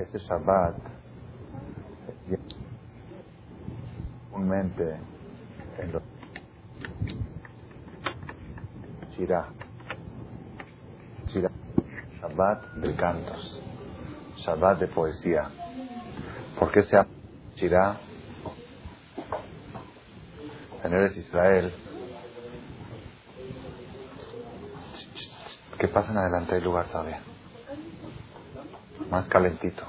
Este Shabbat, comúnmente en los Shirah, Shabbat de cantos, Shabbat de poesía. ¿Por qué se llama Shirah? En Eres Israel, que pasen adelante hay lugar todavía más calentito.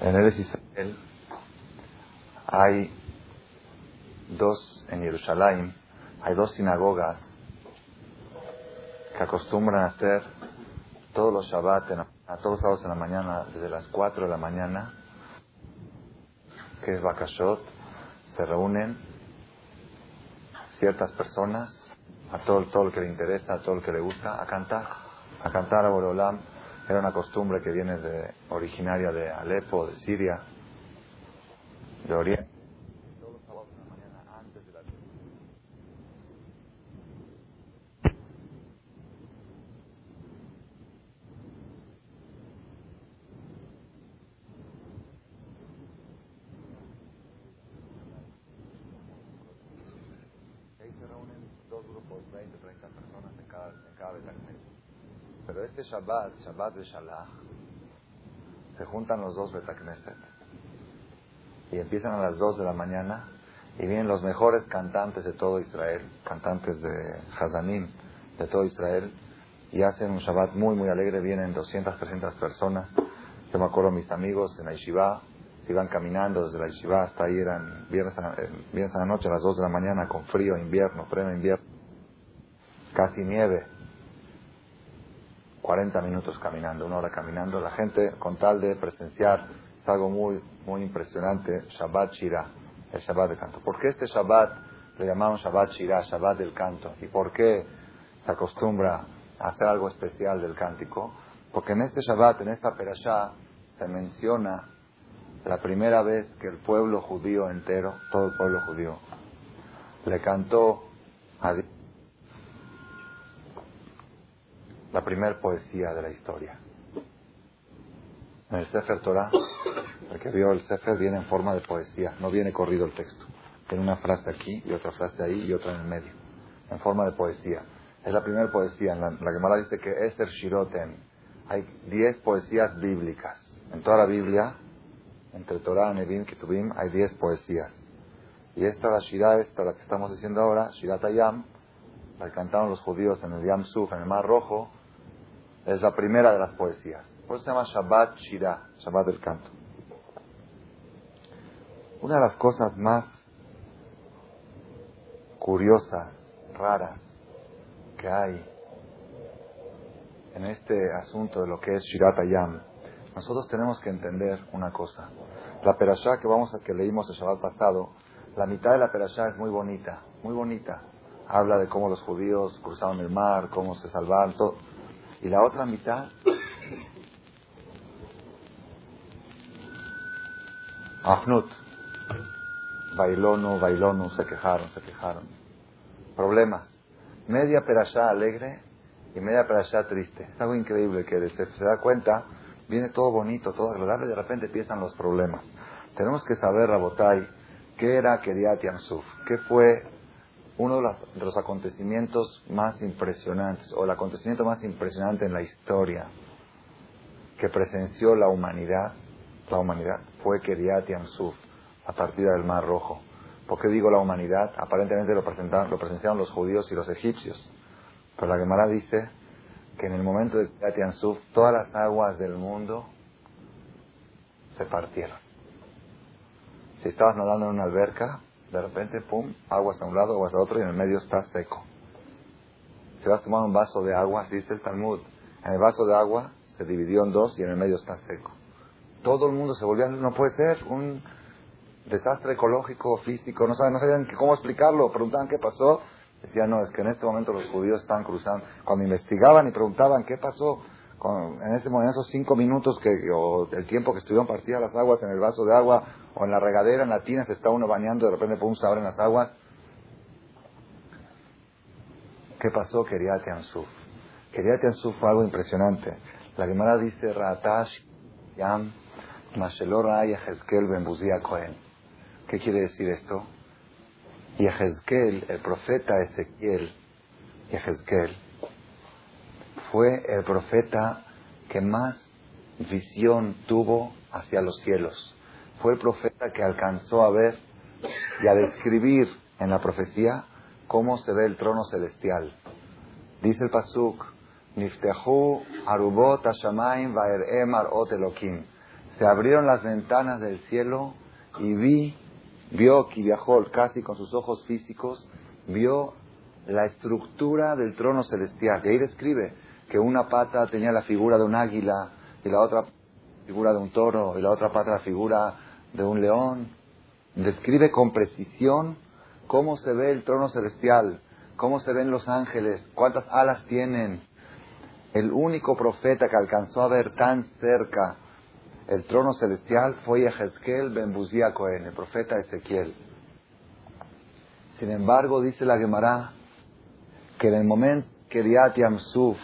En el Israel hay dos, en Jerusalén, hay dos sinagogas que acostumbran a hacer todos los Shabbat, a todos los sábados en la mañana, desde las 4 de la mañana, que es Bakashot, se reúnen ciertas personas, a todo, todo el que le interesa, a todo el que le gusta, a cantar a cantar a Borolam era una costumbre que viene de, originaria de Alepo, de Siria, de Oriente. Todos los sábados de la mañana antes de la Ahí se reúnen dos grupos, 20, 30 personas en cada, en cada Betagnesia. Pero este Shabbat, Shabbat de Shalach, se juntan los dos Betagneset y empiezan a las 2 de la mañana y vienen los mejores cantantes de todo Israel, cantantes de Hazanim de todo Israel, y hacen un Shabbat muy, muy alegre. Vienen 200, 300 personas. Yo me acuerdo mis amigos en la se iban caminando desde la hasta ahí, eran viernes a, eh, viernes a la noche, a las 2 de la mañana, con frío, invierno, pleno invierno, casi nieve. 40 minutos caminando, una hora caminando. La gente, con tal de presenciar, es algo muy, muy impresionante. Shabbat Shira, el Shabbat del canto. ¿Por qué este Shabbat le llamamos Shabbat Shira, Shabbat del canto? ¿Y por qué se acostumbra a hacer algo especial del cántico? Porque en este Shabbat, en esta Perashá, se menciona la primera vez que el pueblo judío entero, todo el pueblo judío, le cantó a Dios la primera poesía de la historia. En el Sefer Torah, el que vio el Sefer viene en forma de poesía, no viene corrido el texto. Tiene una frase aquí y otra frase ahí y otra en el medio, en forma de poesía. Es la primera poesía. En la, la Gemara dice que Esther Shiroten. Hay diez poesías bíblicas. En toda la Biblia, entre Torah, Nevim, Ketubim, hay diez poesías. Y esta, la Shirah, esta, la que estamos diciendo ahora, Shirat Ayam, la que cantaron los judíos en el Yam Suf, en el Mar Rojo, es la primera de las poesías. Por eso se llama Shabbat Shirah, Shabbat del canto. Una de las cosas más curiosas, raras, que hay en este asunto de lo que es Shirat Ayam, nosotros tenemos que entender una cosa. La perashá que vamos a que leímos el Shabbat pasado, la mitad de la perashá es muy bonita, muy bonita. Habla de cómo los judíos cruzaron el mar, cómo se salvaron, todo. Y la otra mitad, Afnut, bailó, no se quejaron, se quejaron. Problemas. Media perashá alegre y media perashá triste. Es algo increíble que se, se da cuenta, viene todo bonito, todo agradable y de repente empiezan los problemas. Tenemos que saber, Rabotai, qué era Keriat Yamsuf, qué fue uno de los, acontecimientos más impresionantes, o el acontecimiento más impresionante en la historia que presenció la humanidad, la humanidad, fue Keriat Yamsuf, la partida del Mar Rojo. ¿Por qué digo la humanidad? Aparentemente lo, lo presenciaron los judíos y los egipcios. Pero la Gemara dice que en el momento de Keriat Yamsuf, todas las aguas del mundo se partieron. Si estabas nadando en una alberca, de repente, pum, aguas a un lado, aguas a otro y en el medio está seco. Si vas a tomar un vaso de agua, así dice el Talmud, en el vaso de agua se dividió en dos y en el medio está seco. Todo el mundo se volvió, no puede ser, un desastre ecológico, físico, no, saben, no sabían cómo explicarlo, preguntaban qué pasó. Decían, no, es que en este momento los judíos están cruzando. Cuando investigaban y preguntaban qué pasó, en este momento, esos cinco minutos que, o el tiempo que estuvieron partidas las aguas en el vaso de agua o en la regadera, en la tina, se está uno bañando, de repente pum, se abren las aguas. ¿Qué pasó? Quería Ansuf. Quería Ansuf fue algo impresionante. La Gemara dice, Ratash Yam Mashelora Yehezkel Ben Cohen. ¿Qué quiere decir esto? Yehezkel, el profeta Ezequiel, Yehezkel, fue el profeta que más visión tuvo hacia los cielos. Fue el profeta que alcanzó a ver y a describir en la profecía cómo se ve el trono celestial. Dice el Pasuk, Niftehu arubot hashamayim ot elokim. Se abrieron las ventanas del cielo y vi, vio viajó casi con sus ojos físicos, vio la estructura del trono celestial. Y ahí describe que una pata tenía la figura de un águila y la otra figura de un toro y la otra pata la figura de un león. Describe con precisión cómo se ve el trono celestial, cómo se ven los ángeles, cuántas alas tienen, el único profeta que alcanzó a ver tan cerca el trono celestial fue Ezequiel ben Cohen, el profeta Ezequiel. Sin embargo, dice la Gemara que en el momento que Riat Yamsuf,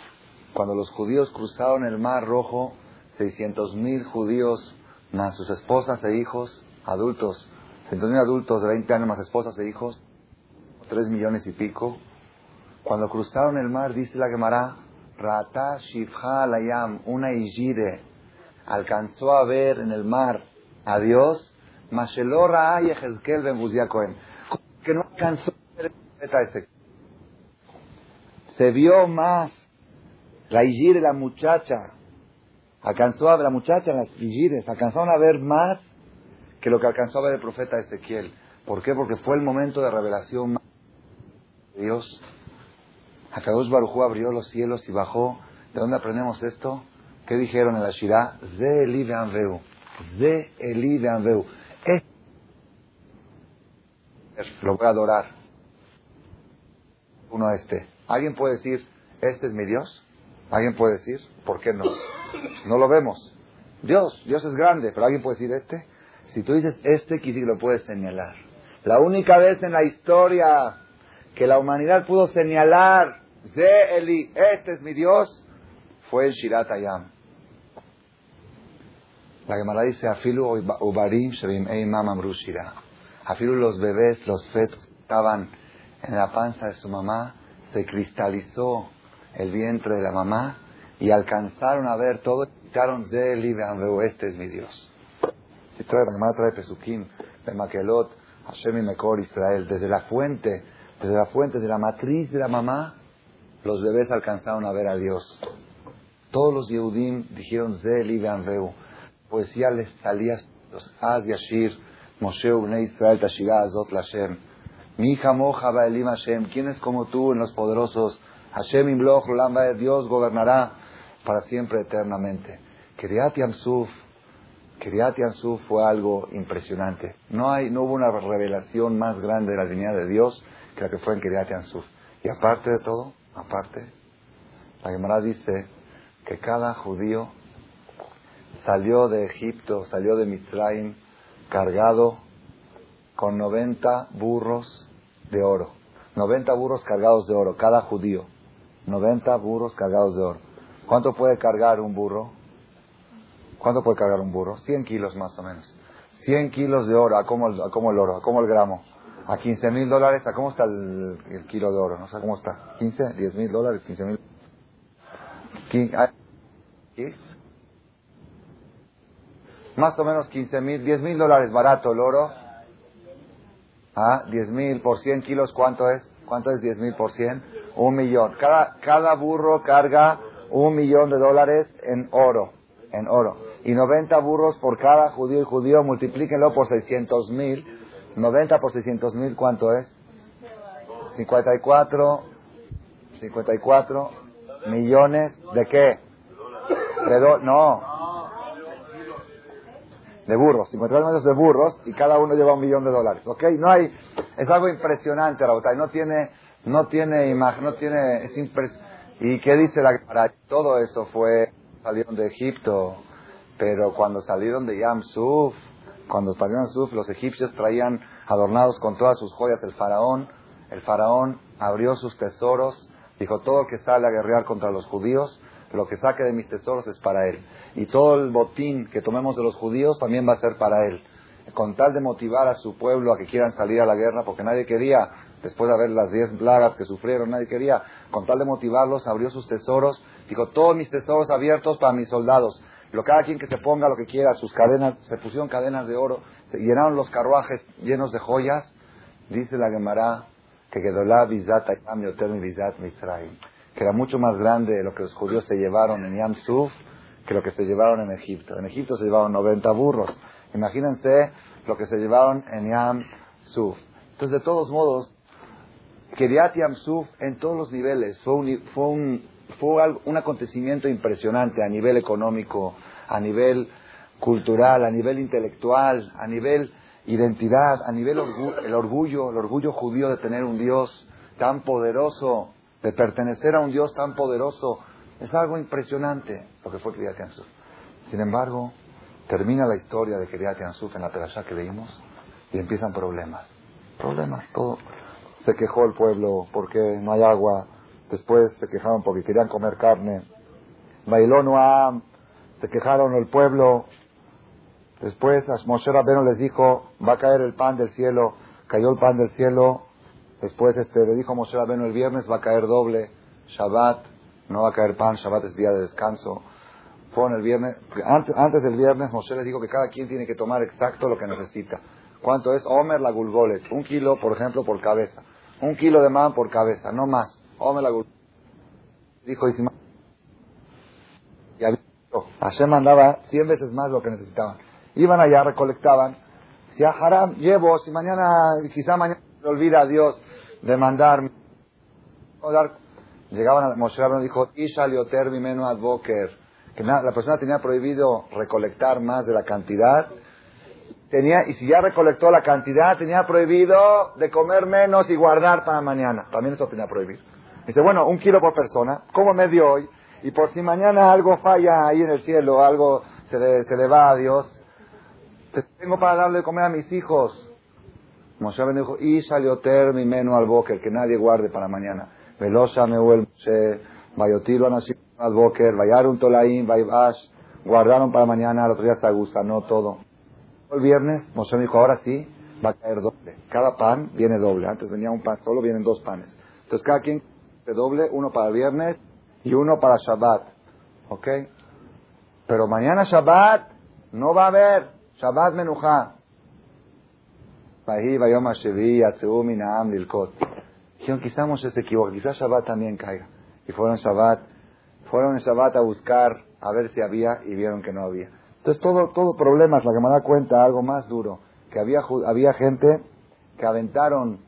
cuando los judíos cruzaron el Mar Rojo, 600.000 judíos más sus esposas e hijos, adultos, 600.000 adultos de 20 años más esposas e hijos, 3 millones y pico, cuando cruzaron el mar, dice la Gemara, Rata Shifha Layam, una Ijire, alcanzó a ver en el mar a Dios, Mashelora y Ben Cohen, que no alcanzó a ver ese. Se vio más la Ijire, la muchacha, alcanzó a ver la muchacha, las Ijires, alcanzaron a ver más que lo que alcanzó a ver el profeta Ezequiel. ¿Por qué? Porque fue el momento de revelación de Dios Akadosh Barujú abrió los cielos y bajó. ¿De dónde aprendemos esto? ¿Qué dijeron en la Shirah? Ze Eli Anveu. Ze Eli Anveu. Lo voy a adorar. Uno a este. ¿Alguien puede decir, este es mi Dios? ¿Alguien puede decir? ¿Por qué no? No lo vemos. Dios, Dios es grande, pero ¿alguien puede decir este? Si tú dices este, quizás lo puedes señalar. La única vez en la historia que la humanidad pudo señalar Ze Eli, este es mi Dios, fue el Shirat Ayam. La Gemara dice, Afilu ubarim. Afilu los bebés, los fetos estaban en la panza de su mamá, se cristalizó el vientre de la mamá y alcanzaron a ver todo, gritaron Ze Eli este es mi Dios. Si trae, Gemara trae Pesukim, de Makelot, Hashem y Mekor Israel, desde la fuente, desde la fuente de la matriz de la mamá, los bebés alcanzaron a ver a Dios. Todos los Yehudim dijeron Zel y Poesía les salía los Az Yashir, Moshe Ubnei Israel Tashira Azot Lashem. Mi hija moja Baelim Hashem. ¿Quién es como tú en los poderosos? Hashem Imloch Lamba Dios gobernará para siempre eternamente. Kiriat Yamsuf, Kiriat Yamsuf fue algo impresionante. No, hay, no hubo una revelación más grande de la divinidad de Dios que la que fue en Kiriat Yamsuf. Y aparte de todo, Aparte, la Gemara dice que cada judío salió de Egipto, salió de Mitzrayim, cargado con 90 burros de oro. 90 burros cargados de oro, cada judío. 90 burros cargados de oro. ¿Cuánto puede cargar un burro? ¿Cuánto puede cargar un burro? 100 kilos más o menos. 100 kilos de oro, ¿a cómo, a cómo el oro? ¿A cómo el gramo? a 15 mil dólares, ¿a cómo está el, kilo de oro? No sé cómo está. ¿15? ¿10 mil dólares? ¿15 mil? ¿Qué? Más o menos 15 mil, 10 mil dólares barato el oro. ¿Ah? 10 mil por 100 kilos, ¿cuánto es? ¿Cuánto es 10 mil por 100? Un millón. Cada, cada burro carga un millón de dólares en oro. En oro. Y 90 burros por cada judío y judío, multiplíquenlo por 600 mil 90 por 600 mil, ¿cuánto es? 54, 54 millones de qué? De no. De burros, 54 millones de burros y cada uno lleva un millón de dólares, ¿ok? No hay, es algo impresionante, Rabotai, no tiene, no tiene imagen, no tiene, es impres ¿Y qué dice la para Todo eso fue, salieron de Egipto, pero cuando salieron de Yamsuf, cuando salieron de Yamsuf, los egipcios traían adornados con todas sus joyas el faraón. El faraón abrió sus tesoros, dijo, todo el que sale a guerrear contra los judíos, lo que saque de mis tesoros es para él. Y todo el botín que tomemos de los judíos también va a ser para él. Con tal de motivar a su pueblo a que quieran salir a la guerra, porque nadie quería, después de haber las diez plagas que sufrieron, nadie quería, con tal de motivarlos, abrió sus tesoros, dijo, todos mis tesoros abiertos para mis soldados. Lo, cada quien que se ponga lo que quiera, sus cadenas, se pusieron cadenas de oro, se llenaron los carruajes llenos de joyas, dice la Gemara, que quedó la bizata que era mucho más grande lo que los judíos se llevaron en Yam Suf que lo que se llevaron en Egipto. En Egipto se llevaron 90 burros. Imagínense lo que se llevaron en Yam Suf. Entonces, de todos modos, Kiriat Yam Suf en todos los niveles fue un, fue un, fue un acontecimiento impresionante a nivel económico, a nivel cultural, a nivel intelectual, a nivel identidad, a nivel el orgullo, el orgullo judío de tener un Dios tan poderoso, de pertenecer a un Dios tan poderoso, es algo impresionante lo que fue Kriyat Yansuf. Sin embargo, termina la historia de Kriyat Yansuf en la perashá que leímos y empiezan problemas. Problemas, todo. Se quejó el pueblo porque no hay agua, después se quejaron porque querían comer carne. Bailó Noam, se quejaron el pueblo Después Moshe Rabbeinu les dijo, va a caer el pan del cielo, cayó el pan del cielo. Después este, le dijo Moshe Rabbeinu, el viernes va a caer doble, Shabbat, no va a caer pan, Shabbat es día de descanso. Fueron el viernes, antes, del viernes Moshe les dijo que cada quien tiene que tomar exacto lo que necesita. ¿Cuánto es? Omer la gulgolet, un kilo, por ejemplo, por cabeza. Un kilo de man por cabeza, no más. Omer la. Dijo Ismael. Y Hashem mandaba cien veces más lo que necesitaban. Iban allá, recolectaban. Si a Haram llevo, si mañana, quizá mañana se olvida Dios de mandar. Llegaban a Moshe y dijo, Isha lioter menu advoker. Que la persona tenía prohibido recolectar más de la cantidad. Tenía, y si ya recolectó la cantidad, tenía prohibido de comer menos y guardar para mañana. También eso tenía prohibido. Dice, bueno, un kilo por persona, como medio hoy, y por si mañana algo falla ahí en el cielo, algo se le, se le va a Dios, tengo para darle de comer a mis hijos. Moshe me dijo, y salió ter mi menú al boker, que nadie guarde para mañana. Velosa me vuelve, Bayotilo al boker, Bayarun tolaim, Baybash, guardaron para mañana, al otro día se no todo. El viernes, Moshe me dijo, ahora sí, va a caer doble. Cada pan viene doble. Antes venía un pan solo, vienen dos panes. Entonces cada quien doble, uno para el viernes y uno para Shabbat. ¿Ok? Pero mañana Shabbat no va a haber. Shabbat Menuja. Dijeron, quizás Moshe se equivoca, quizás Shabbat también caiga. Y fueron Shabbat, fueron en Shabbat a buscar a ver si había y vieron que no había. Entonces todo, todo problemas, la que me da cuenta, algo más duro, que había, había gente que aventaron,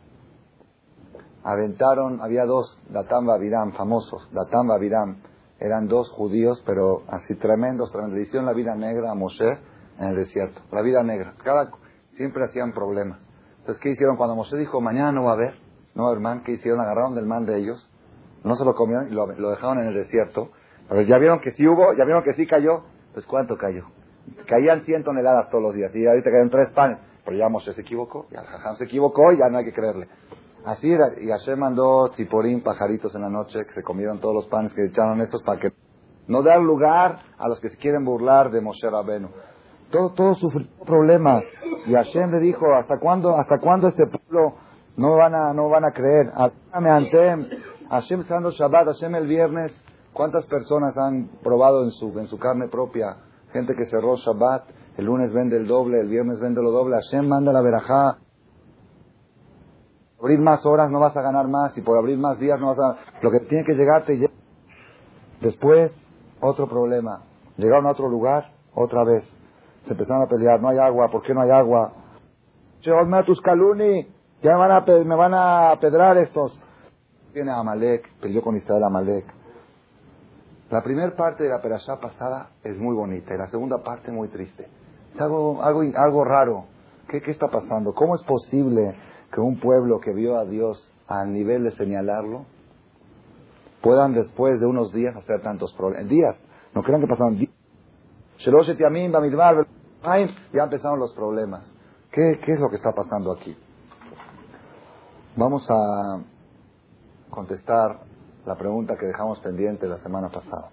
aventaron, había dos Datán Babiram famosos, Datán Babiram, eran dos judíos, pero así tremendos, tremendos. La vida negra a Moshe en el desierto. La vida negra. Cada, siempre hacían problemas. Entonces, ¿qué hicieron? Cuando Moshe dijo, mañana no va a haber, no man, ¿qué hicieron? Agarraron del man de ellos, no se lo comieron y lo, dejaron en el desierto. Pero ya vieron que sí hubo, ya vieron que sí cayó. Pues ¿cuánto cayó? Caían 100 toneladas todos los días y ahorita caen tres panes. Pero ya Moshe se equivocó, ya Jajam se equivocó y ya no hay que creerle. Así era, y Hashem mandó tiporín, pajaritos en la noche, que se comieron todos los panes que echaron estos para que no dar lugar a los que se quieren burlar de Moshe Rabenu. Todo, todo sufrió problemas. Y Hashem le dijo, ¿hasta cuándo, hasta cuándo este pueblo no van a, no van a creer? Antem, Hashem dando Shabbat, Hashem el viernes, ¿cuántas personas han probado en su, en su carne propia? Gente que cerró Shabbat, el lunes vende el doble, el viernes vende lo doble, Hashem manda la verajá. Abrir más horas no vas a ganar más, y por abrir más días no vas a... Lo que tiene que llegar te llega. Después, otro problema. Llegaron a otro lugar, otra vez se empezaron a pelear, no hay agua, ¿por qué no hay agua? tus caluni, ya me van, a, me van a pedrar estos. Viene Amalek, peleó con Israel Amalek. La primera parte de la perashá pasada es muy bonita y la segunda parte muy triste. Es algo, algo, algo raro. ¿Qué, ¿Qué está pasando? ¿Cómo es posible que un pueblo que vio a Dios al nivel de señalarlo puedan después de unos días hacer tantos problemas? Días. No crean que pasaron días ya empezaron los problemas. ¿Qué, ¿Qué es lo que está pasando aquí? Vamos a contestar la pregunta que dejamos pendiente la semana pasada.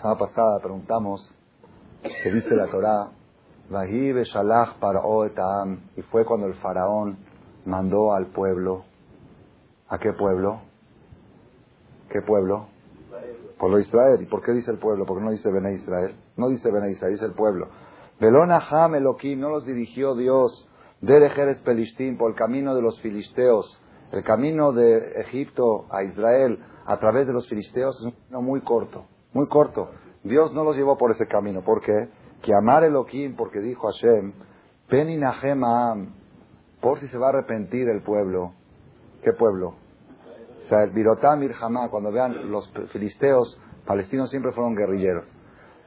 semana pasada preguntamos que dice la Torah, y fue cuando el faraón mandó al pueblo, ¿a qué pueblo? ¿Qué pueblo? Pueblo de Israel. ¿Y por qué dice el pueblo? Porque no dice Bene Israel. No dice Bene Israel, dice el pueblo. Belona Ham no los dirigió Dios de Jerez Pelistín por el camino de los filisteos. El camino de Egipto a Israel a través de los filisteos es un camino muy corto, muy corto. Dios no los llevó por ese camino. ¿Por qué? Que amar Elohim, porque dijo Hashem, Peninahem por si se va a arrepentir el pueblo. ¿Qué pueblo? O sea, el Birotam Irhamá, cuando vean los filisteos, palestinos siempre fueron guerrilleros.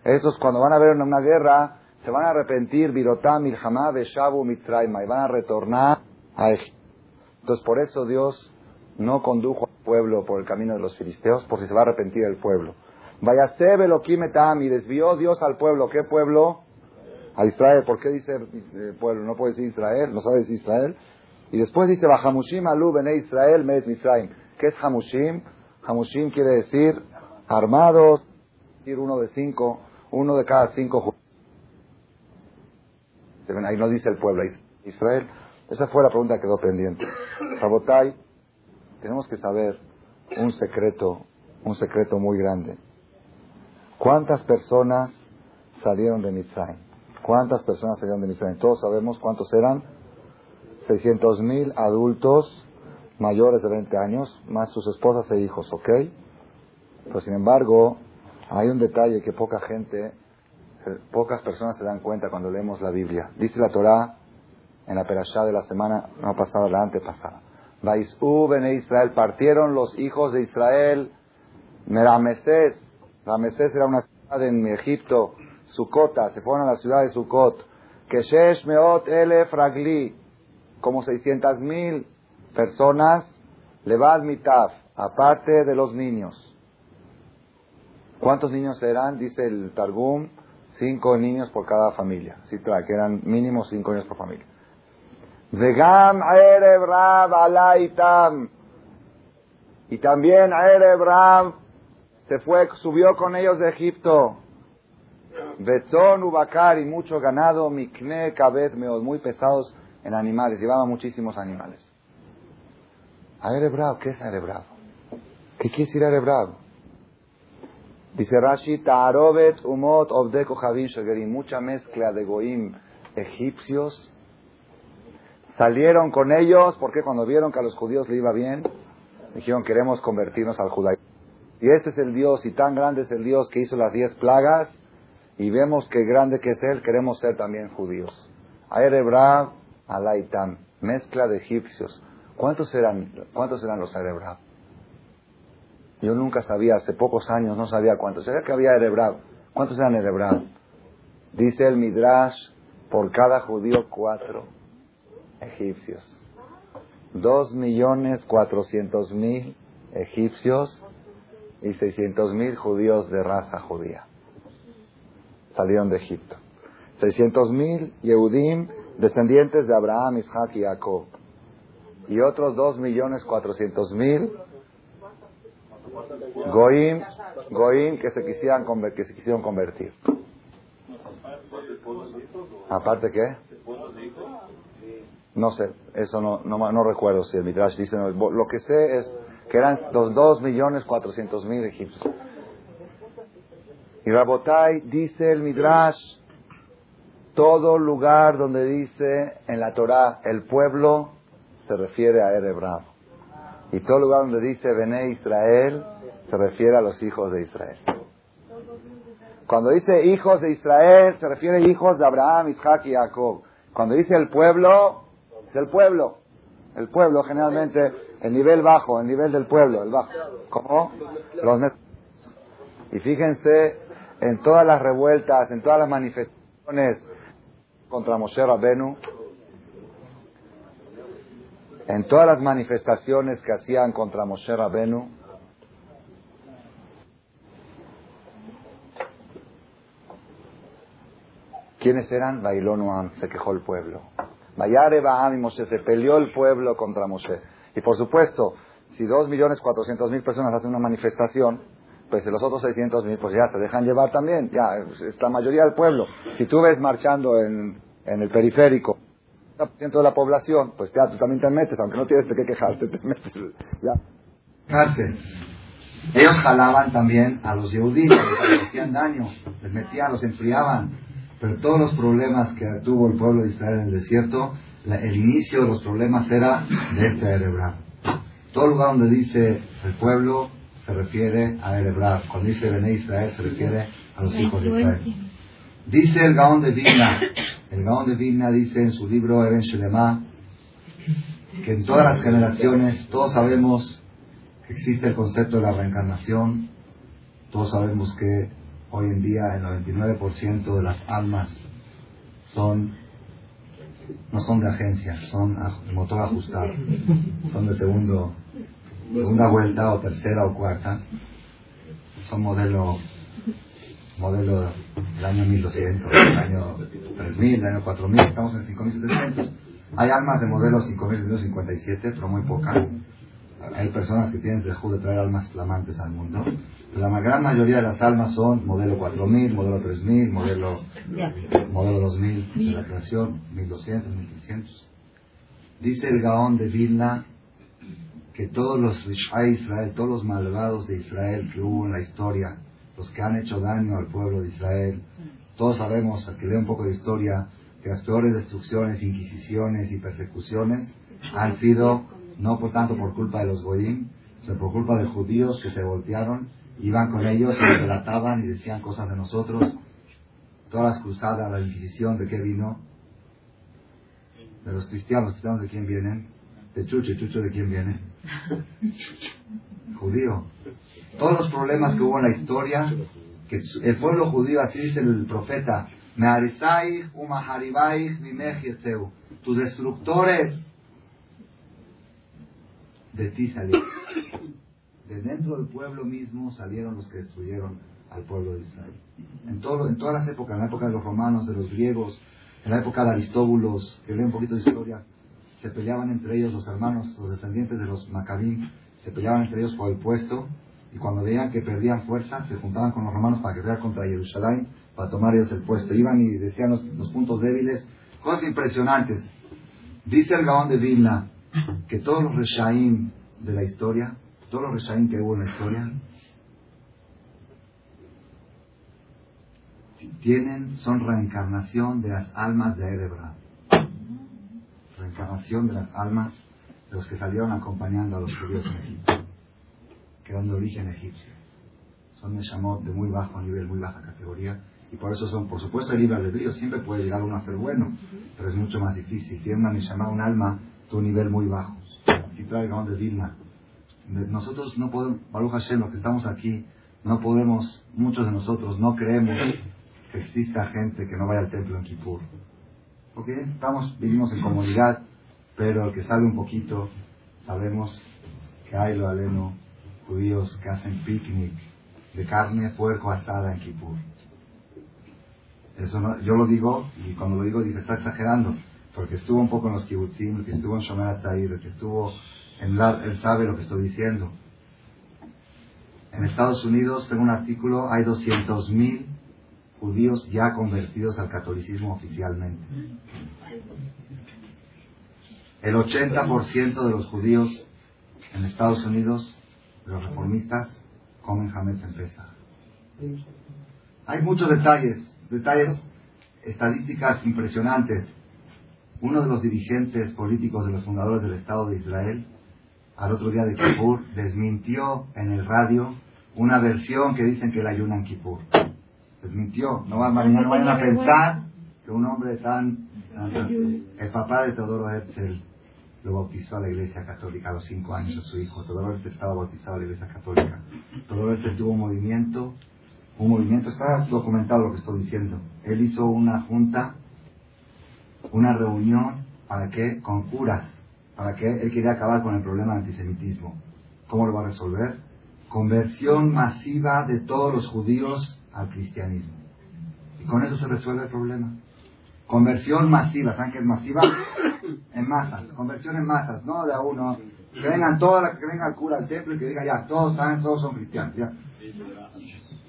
Esos cuando van a ver una guerra, se van a arrepentir Birotam Irhamá, Beshabu Mitzrayma, y van a retornar a Egipto. Entonces por eso Dios no condujo al pueblo por el camino de los filisteos, por si se va a arrepentir el pueblo. Vaya Beloquimetam, y desvió Dios al pueblo. ¿Qué pueblo? A Israel. ¿Por qué dice eh, pueblo? No puede decir Israel, no sabe decir Israel. Y después dice, Bajamushim alu bene Israel mes Misraim. ¿Qué es Hamushim? Hamushim quiere decir armados, decir uno de cinco, uno de cada cinco. Ahí no dice el pueblo, Israel. Esa fue la pregunta que quedó pendiente. Rabotai, tenemos que saber un secreto, un secreto muy grande. ¿Cuántas personas salieron de Mitzrayim? ¿Cuántas personas salieron de Mitzrayim? Todos sabemos cuántos eran. 600.000 adultos mayores de 20 años, más sus esposas e hijos, ¿ok? Pero sin embargo, hay un detalle que poca gente, eh, pocas personas se dan cuenta cuando leemos la Biblia. Dice la Torá en la perashá de la semana, no pasada, la antepasada. Vaisú bene Israel, partieron los hijos de Israel, Meramesés, Ramesés era una ciudad en Egipto, Sukota, se fueron a la ciudad de Sukot, Keshesh Meot Elef Ragli, como 600 mil personas, Levad Mitaf, aparte de los niños. ¿Cuántos niños eran? Dice el Targum, cinco niños por cada familia. Sí, que eran mínimo cinco niños por familia. Vegam Erev Alaitam. Y también Erev se fue, subió con ellos de Egipto. Betzón, Ubacar y mucho ganado, Mikne, Kabet, Meod, muy pesados en animales, llevaba muchísimos animales. Aerebrab, ¿qué es Aerebrab? ¿Qué quiere decir Aerebrab? Dice Rashi, Ta'arobet, Umot, Obdeko, Javin, Shagerim, mucha mezcla de goim egipcios. Salieron con ellos porque cuando vieron que a los judíos le iba bien, dijeron queremos convertirnos al judaísmo. Y este es el Dios, y tan grande es el Dios que hizo las diez plagas, y vemos que grande que es Él, queremos ser también judíos. Aerebrab, Alaitam, mezcla de egipcios. ¿Cuántos eran, cuántos eran los Aerebrab? Yo nunca sabía, hace pocos años no sabía cuántos. Sabía que había Erebrab. ¿Cuántos eran Erebrab? Dice el Midrash, por cada judío cuatro egipcios. Dos millones cuatrocientos mil egipcios y seiscientos mil judíos de raza judía. Salieron de Egipto. Seiscientos mil Yehudim descendientes de Abraham, Isaac y Jacob. Y otros dos millones cuatrocientos mil Goim, Goim que se quisieran que se quisieron convertir. Aparte qué? No sé, eso no, no, no recuerdo si el Midrash dice. lo que sé es que eran los dos millones cuatrocientos mil egipcios. Y Rabotai dice el Midrash todo lugar donde dice en la Torah el pueblo se refiere a Erebrab. Y todo lugar donde dice Bené Israel se refiere a los hijos de Israel. Cuando dice hijos de Israel se refiere a hijos de Abraham, Isaac y Jacob. Cuando dice el pueblo, es el pueblo. El pueblo generalmente, el nivel bajo, el nivel del pueblo, el bajo. ¿Cómo? Los y fíjense en todas las revueltas, en todas las manifestaciones contra Moshe Rabenu, en todas las manifestaciones que hacían contra Moshe Rabenu, ¿quiénes eran? Bailonuam, se quejó el pueblo. Vayare Baam y Moshe, se peleó el pueblo contra Moshe. Y por supuesto, si dos millones cuatrocientos mil personas hacen una manifestación, pues los otros 600 mil, pues ya se dejan llevar también, ya, es la mayoría del pueblo. Si tú ves marchando en, en el periférico, ciento de la población, pues ya tú también te metes, aunque no tienes de qué quejarte, te metes, ya. Ellos jalaban también a los judíos, les hacían daño, les metían, los enfriaban. Pero todos los problemas que tuvo el pueblo de Israel en el desierto, el inicio de los problemas era de este Erebra. Todo lugar donde dice el pueblo se refiere a Erebra. Cuando dice Bené Israel se refiere a los hijos de Israel. Dice el Gaón de Vilna, el Gaón de Vilna dice en su libro Eben Shelema, que en todas las generaciones todos sabemos que existe el concepto de la reencarnación, todos sabemos que hoy en día el 99% de las almas son no son de agencia, son de motor ajustado, son de segundo, segunda vuelta o tercera o cuarta, son modelo modelo del año 1200, del año 3000, del año 4000, estamos en 5700. Hay almas de modelo 5757, pero muy pocas. Hay personas que tienen el de traer almas flamantes al mundo. Pero la gran mayoría de las almas son modelo 4000, modelo 3000, modelo, modelo 2000 de la creación, 1200, 1300. Dice el Gaón de Vilna que todos los Israel, todos los malvados de Israel que hubo en la historia, los que han hecho daño al pueblo de Israel, todos sabemos, al que lee un poco de historia, que las peores destrucciones, inquisiciones y persecuciones han sido no por tanto por culpa de los goyim, sino por culpa de judíos que se voltearon, iban con ellos y relataban y decían cosas de nosotros. Todas las cruzadas, la Inquisición, ¿de qué vino? De los cristianos. ¿Cristianos de quién vienen? De Chucho. ¿Chucho de quién viene? Judío. Todos los problemas que hubo en la historia, que el pueblo judío, así dice el profeta, tus destructores de ti salieron. De dentro del pueblo mismo salieron los que destruyeron al pueblo de Israel. En, todo, en todas las épocas, en la época de los romanos, de los griegos, en la época de Aristóbulos, que lee un poquito de historia, se peleaban entre ellos los hermanos, los descendientes de los Macabín, se peleaban entre ellos por el puesto, y cuando veían que perdían fuerza, se juntaban con los romanos para guerrear contra Jerusalén, para tomar ellos el puesto. Iban y decían los, los puntos débiles, cosas impresionantes. Dice el Gaón de Vilna, que todos los Reshaim de la historia, todos los Reshaim que hubo en la historia, tienen, son reencarnación de las almas de Erebra. Reencarnación de las almas de los que salieron acompañando a los judíos en Egipto, que eran de origen egipcio. Son Neshamot de muy bajo nivel, muy baja categoría, y por eso son, por supuesto, el libre albedrío, siempre puede llegar uno a ser bueno, pero es mucho más difícil. Tiene una Neshama, un alma un nivel muy bajo si trae de Vilna. Nosotros no podemos, Baruch Hashem, los que estamos aquí, no podemos, muchos de nosotros no creemos que exista gente que no vaya al templo en Kippur. Porque estamos, vivimos en comunidad, pero el que sabe un poquito, sabemos que hay lo aleno judíos que hacen picnic de carne, puerco asada en Kippur. Eso no, yo lo digo, y cuando lo digo, dice, está exagerando porque estuvo un poco en los kibbutzim, el que estuvo en Shomer Atzair, el que estuvo en la, él sabe lo que estoy diciendo. En Estados Unidos, tengo un artículo, hay 200.000 judíos ya convertidos al catolicismo oficialmente. El 80% de los judíos en Estados Unidos, de los reformistas, comen Hametz en. Hay muchos detalles, detalles, estadísticas impresionantes uno de los dirigentes políticos de los fundadores del Estado de Israel, al otro día de Kippur, desmintió en el radio una versión que dicen que él ayuna en Kippur. Desmintió. No, van a pensar que un hombre tan... El papá de Teodoro Herzl lo bautizó a la Iglesia Católica a los cinco años a su hijo. Teodoro Herzl estaba bautizado a la Iglesia Católica. Teodoro Herzl tuvo un movimiento, un movimiento, está documentado lo que estoy diciendo. Él hizo una junta una reunión para que, con curas, para que él quería acabar con el problema del antisemitismo. ¿Cómo lo va a resolver? Conversión masiva de todos los judíos al cristianismo. Y con eso se resuelve el problema. Conversión masiva, ¿saben qué es masiva? En masas, conversión en masas, no de a uno. Que vengan todas, que venga el cura al templo y que diga ya, todos saben, todos son cristianos. Ya.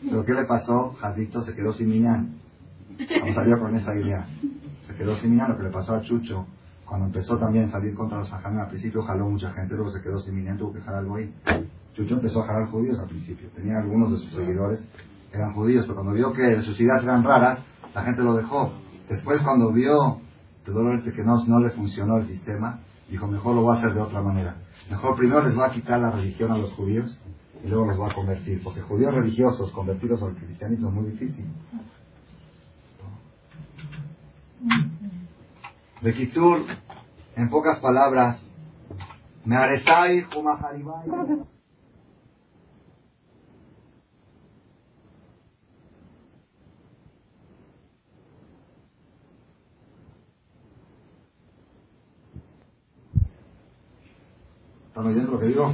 Pero ¿qué le pasó? Jadito se quedó sin miñán. Vamos a con esa idea. Quedó sin miñán, lo que le pasó a Chucho, cuando empezó también a salir contra los hajamim, al principio jaló mucha gente, luego se quedó sin tuvo que jalar algo ahí. Chucho empezó a jalar judíos al principio. Tenía algunos de sus seguidores, eran judíos, pero cuando vio que sus ideas eran raras, la gente lo dejó. Después cuando vio que que no, no le funcionó el sistema, dijo, mejor lo voy a hacer de otra manera. Mejor primero les voy a quitar la religión a los judíos y luego los voy a convertir. Porque judíos religiosos convertidos al cristianismo es muy difícil. De Kitsur, en pocas palabras, me aresai, ¿Están oyendo lo que digo?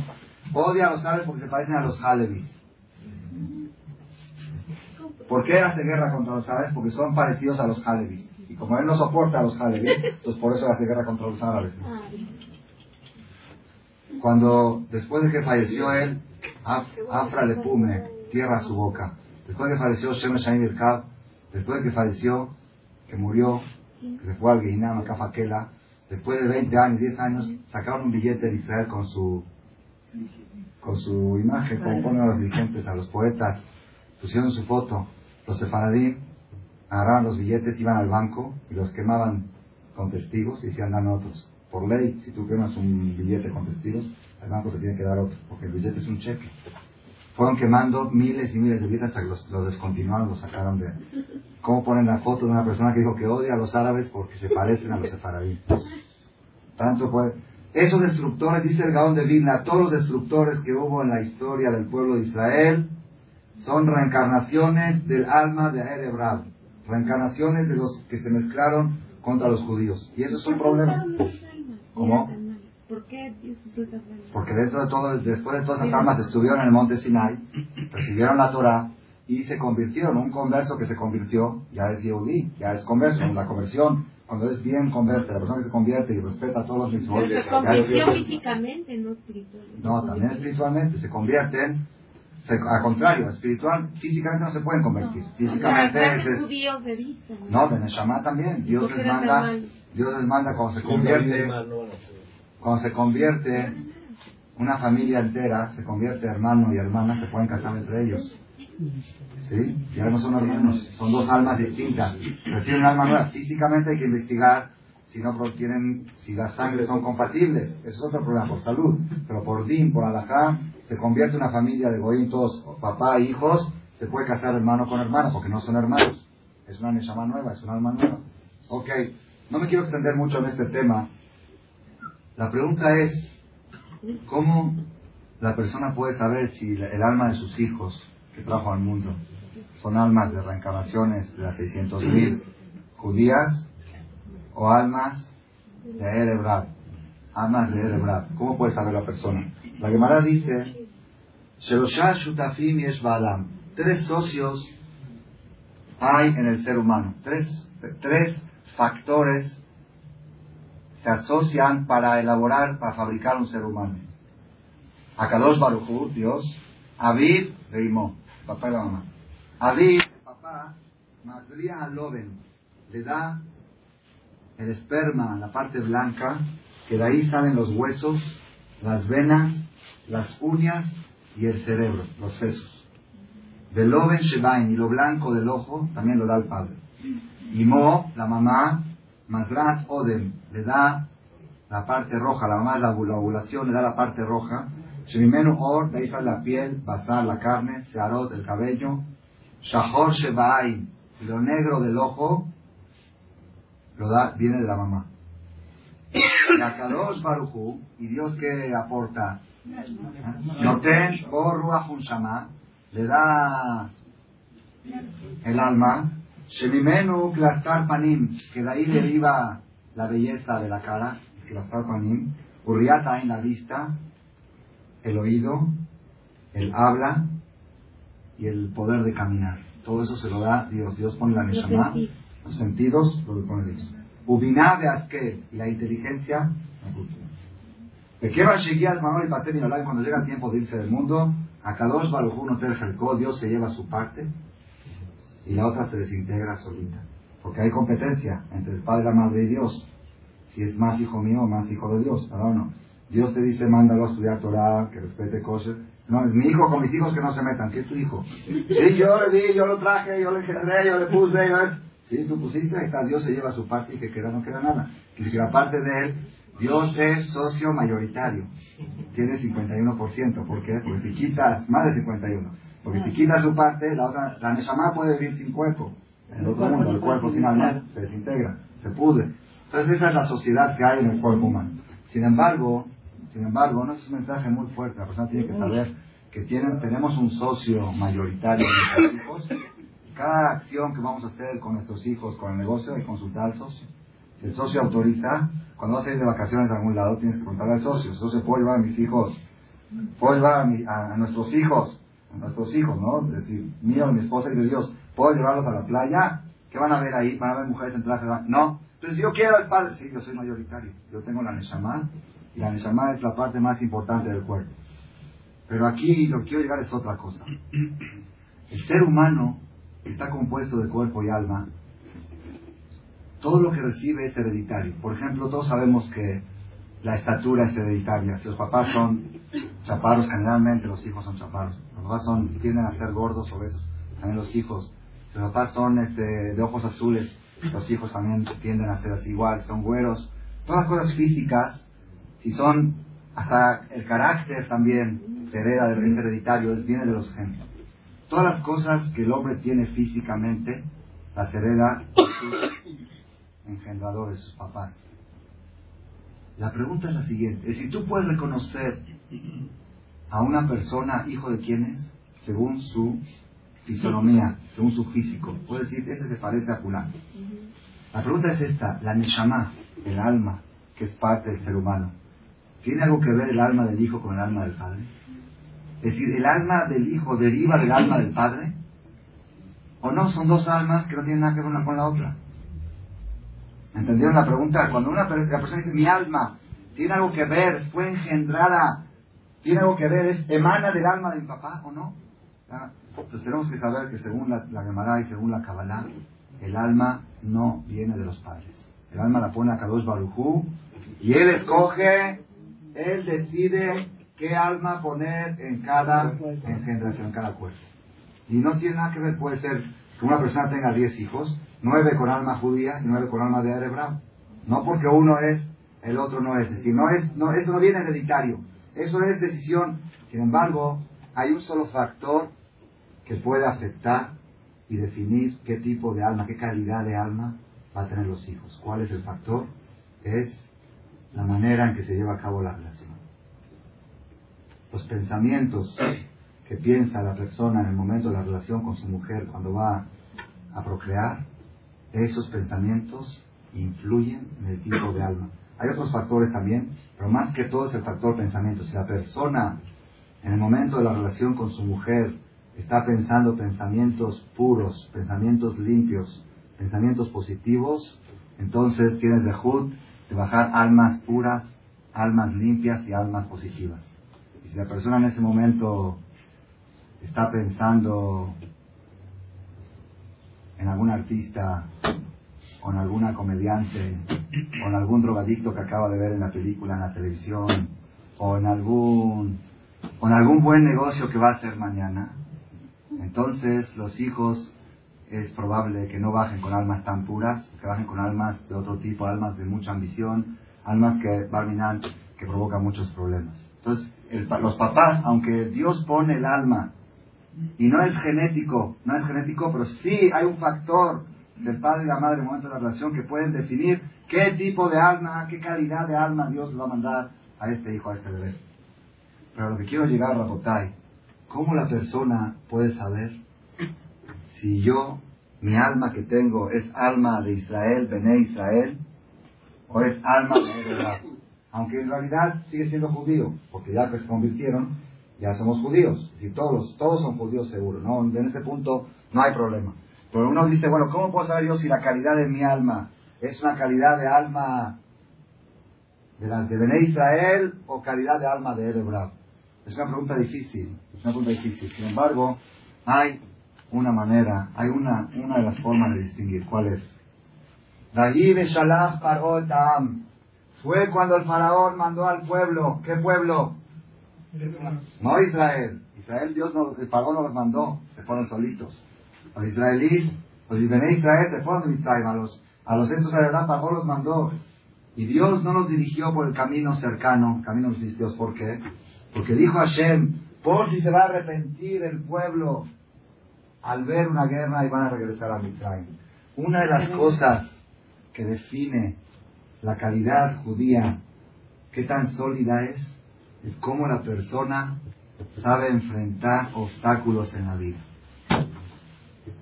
Odia a los árabes porque se parecen a los Halevis. ¿Por qué hace guerra contra los árabes? Porque son parecidos a los Halevis. Y como él no soporta a los Halevis, entonces por eso hace guerra contra los árabes. Cuando, después de que falleció él, Afra le pume, tierra a su boca. Después de que falleció Shem Shain después de que falleció, que murió, que se fue al Geinam, a Kafakela, después de 20 años, 10 años, sacaron un billete de Israel con su, con su imagen, como ponen a los dirigentes, a los poetas, pusieron su foto. Los sefaradim agarraban los billetes, iban al banco y los quemaban con testigos y decían dan otros. Por ley, si tú quemas un billete con testigos, el banco te tiene que dar otro, porque el billete es un cheque. Fueron quemando miles y miles de billetes hasta que los, descontinuaron, los sacaron de... ¿Cómo ponen la foto de una persona que dijo que odia a los árabes porque se parecen a los sefaradí? Tanto fue. Esos destructores, dice el Gaón de Vilna, todos los destructores que hubo en la historia del pueblo de Israel son reencarnaciones del alma de Erebrad, reencarnaciones de los que se mezclaron contra los judíos. Y eso es un problema. ¿Cómo? ¿Por qué Porque dentro de todo, después de todas esas almas estuvieron en el monte Sinai, recibieron la Torah y se convirtieron. Un converso que se convirtió ya es Yehudi, ya es converso. La conversión, cuando es bien converte, la persona que se convierte y respeta a todos los mismos. se convirtió físicamente, no espiritualmente. No, también espiritualmente. Se convierten al contrario, espiritual, físicamente no se pueden convertir. Físicamente es, No, de Neshama también. Dios les manda, Dios les manda cuando se convierte, cuando se convierte una familia entera, se convierte hermano y hermana, se pueden casar entre ellos. ¿Sí? Ya no son hermanos, son dos almas distintas. Reciben un alma nueva. Físicamente hay que investigar si no tienen, si las sangres son compatibles. Eso es otro problema por salud. Pero por din, por alajá, se convierte una familia de goyim, todos papá hijos, se puede casar hermano con hermano, porque no son hermanos. Es una neshama nueva, es un alma nueva. Ok, no me quiero extender mucho en este tema. La pregunta es, ¿cómo la persona puede saber si el alma de sus hijos que trajo al mundo son almas de reencarnaciones de las 600.000 judías o almas de Erebrad? Almas de Erebrad. ¿Cómo puede saber la persona? La Gemara dice, Tres socios hay en el ser humano. Tres, tres factores se asocian para elaborar, para fabricar un ser humano. Akadosh Baruchu, Dios, Aviv, Reimó, papá y la mamá. Aviv, papá, Madria Loven, le da el esperma, la parte blanca, que de ahí salen los huesos, las venas las uñas y el cerebro, los sesos. Del Loven Shebain y lo blanco del ojo también lo da el padre. Y Mo, la mamá, Madrat Odem, le da la parte roja, la mamá la, ovulación le da la parte roja. Shemimenu Or, de ahí sale la piel, basar la carne, Searot, el cabello. Shahor Shebain, lo negro del ojo, lo da, viene de la mamá. Baruchu, y Dios que aporta Noten Ruach le da el alma, Shemimenu Klastar Panim, que de ahí deriva la belleza de la cara, Klastar Panim, Uriata en la vista, el oído, el habla y el poder de caminar. Todo eso se lo da Dios. Dios pone la Neshama, los sentidos, lo pone Dios. Ubinabe y la inteligencia, la cultura. Manuel y cuando llega el tiempo de irse del mundo, A Kadosh Baruj no Dios se lleva su parte y la otra se desintegra solita. Porque hay competencia entre el Padre, la Madre y Dios. Si es más hijo mío o más hijo de Dios. Pero no. Dios te dice, mándalo a estudiar Torah, que respete cosas. No, es mi hijo con mis hijos que no se metan. ¿Qué es tu hijo? Sí, yo le di, yo lo traje, yo le engendré, yo le puse. Yo Sí, tú pusiste, está, Dios se lleva su parte y que queda, no queda nada. Que la parte de él, Dios es socio mayoritario. Tiene 51%. ¿Por qué? Porque si quitas, más de 51. Porque si quitas su parte, la otra, la Neshama puede vivir sin cuerpo. En el otro mundo, el cuerpo sin alma se desintegra, se pudre. Entonces esa es la sociedad que hay en el cuerpo humano. Sin embargo, sin embargo, no es un mensaje muy fuerte. La persona tiene que saber que tienen, tenemos un socio mayoritario en nuestros hijos cada acción que vamos a hacer con nuestros hijos, con el negocio, hay que consultar al socio. Si el socio autoriza, cuando vas a ir de vacaciones a algún lado, tienes que preguntarle al socio. El socio puede llevar a mis hijos, puedo llevar a, nuestros hijos, a nuestros hijos, ¿no? Es decir, mío, mi esposa y de Dios, ¿puedo llevarlos a la playa? ¿Qué van a ver ahí? ¿Van a ver mujeres en traje? No. Entonces yo quiero al padre. Sí, yo soy mayoritario. Yo tengo la Neshama y la Neshama es la parte más importante del cuerpo. Pero aquí lo que quiero llegar es otra cosa. El ser humano está compuesto de cuerpo y alma, todo lo que recibe es hereditario. Por ejemplo, todos sabemos que la estatura es hereditaria. Si los papás son chaparros, generalmente los hijos son chaparros. Los papás son, tienden a ser gordos obesos. También los hijos. Si los papás son este, de ojos azules, los hijos también tienden a ser así igual. Son güeros. Todas las cosas físicas, si son, hasta el carácter también se hereda, es hereditario, viene de los genes. Todas las cosas que el hombre tiene físicamente las hereda sus engendradores, sus papás. La pregunta es la siguiente, si tú puedes reconocer a una persona hijo de quién es, según su fisonomía, según su físico, puedes decir, ese se parece a fulano. La pregunta es esta, la neshama, el alma, que es parte del ser humano, ¿tiene algo que ver el alma del hijo con el alma del padre? Es decir, ¿el alma del hijo deriva del alma del padre? ¿O no? Son dos almas que no tienen nada que ver una con la otra. ¿Entendieron la pregunta? Cuando una persona dice, mi alma tiene algo que ver, fue engendrada, tiene algo que ver, es, emana del alma de mi papá o no. Entonces tenemos que saber que según la, la Gemara y según la Kabbalah, el alma no viene de los padres. El alma la pone a Kadosh Barujú y él escoge, él decide qué alma poner en cada engendración, en cada cuerpo. Y no tiene nada que ver, puede ser que una persona tenga 10 hijos, nueve con alma judía y nueve con alma de Arebrao. No porque uno es, el otro no es. Es decir, no es, no, eso no viene hereditario. Eso es decisión. Sin embargo, hay un solo factor que puede afectar y definir qué tipo de alma, qué calidad de alma va a tener los hijos. ¿Cuál es el factor? Es la manera en que se lleva a cabo la relación los pensamientos que piensa la persona en el momento de la relación con su mujer cuando va a procrear, esos pensamientos influyen en el tipo de alma. Hay otros factores también, pero más que todo es el factor pensamiento. Si la persona en el momento de la relación con su mujer está pensando pensamientos puros, pensamientos limpios, pensamientos positivos, entonces tienes de de bajar almas puras, almas limpias y almas positivas si la persona en ese momento está pensando en algún artista o en alguna comediante o en algún drogadicto que acaba de ver en la película, en la televisión o en algún, algún buen negocio que va a hacer mañana, entonces los hijos es probable que no bajen con almas tan puras, que bajen con almas de otro tipo, almas de mucha ambición, almas que, que provocan muchos problemas. Entonces, los papás, aunque Dios pone el alma, y no es genético, no es genético, pero sí hay un factor del padre y la madre en el momento de la relación que pueden definir qué tipo de alma, qué calidad de alma Dios va a mandar a este hijo, a este bebé. Pero lo que quiero llegar a Rabotay, ¿cómo la persona puede saber si yo, mi alma que tengo, es alma de Israel, Bené Israel, o es alma de aunque en realidad sigue siendo judío, porque ya que se convirtieron, ya somos judíos. Todos, todos son judíos seguro, ¿no? En ese punto no hay problema. Pero uno dice, bueno, ¿cómo puedo saber yo si la calidad de mi alma es una calidad de alma de las de Bené Israel o calidad de alma de Erebrab? Es una pregunta difícil, es una pregunta difícil. Sin embargo, hay una manera, hay una, una de las formas de distinguir. ¿Cuál es? Fue cuando el faraón mandó al pueblo. ¿Qué pueblo? No Israel. Israel, Dios no, el faraón no los mandó, se fueron solitos. Los israelíes, los de Israel se fueron de Mitzrayim. A los, a los estos Faraón los mandó. Y Dios no los dirigió por el camino cercano, camino de Dios. ¿Por qué? Porque dijo Hashem, por si se va a arrepentir el pueblo al ver una guerra y van a regresar a Mitzrayim. Una de las cosas que define la calidad judía, qué tan sólida es, es cómo la persona sabe enfrentar obstáculos en la vida.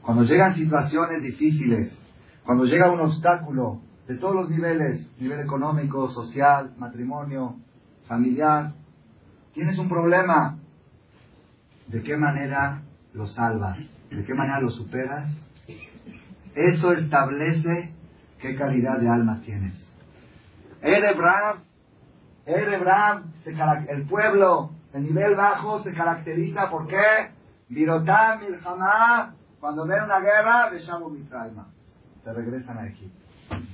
Cuando llegan situaciones difíciles, cuando llega un obstáculo de todos los niveles, nivel económico, social, matrimonio, familiar, tienes un problema, ¿de qué manera lo salvas? ¿De qué manera lo superas? Eso establece qué calidad de alma tienes. Erebrab, Erebrab, el pueblo de nivel bajo se caracteriza por qué? Virotam, Milhamá, cuando ven una guerra, mi trauma. Se regresan a Egipto.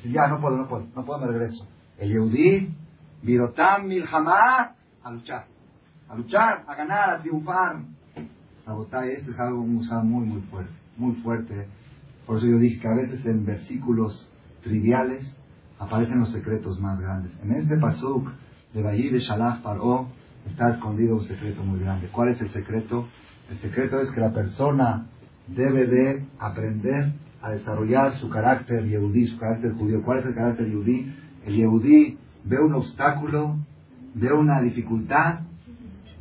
ya, no puedo, no puedo, no puedo, me regreso. El Yehudí, Virotam, Milhamá, a luchar. A luchar, a ganar, a triunfar. este es algo muy, muy fuerte, muy fuerte. Por eso yo dije que a veces en versículos triviales aparecen los secretos más grandes. En este pasuk de Bayí de Shalach Paró está escondido un secreto muy grande. ¿Cuál es el secreto? El secreto es que la persona debe de aprender a desarrollar su carácter yehudí, su carácter judío. ¿Cuál es el carácter yehudí? El yehudí ve un obstáculo, ve una dificultad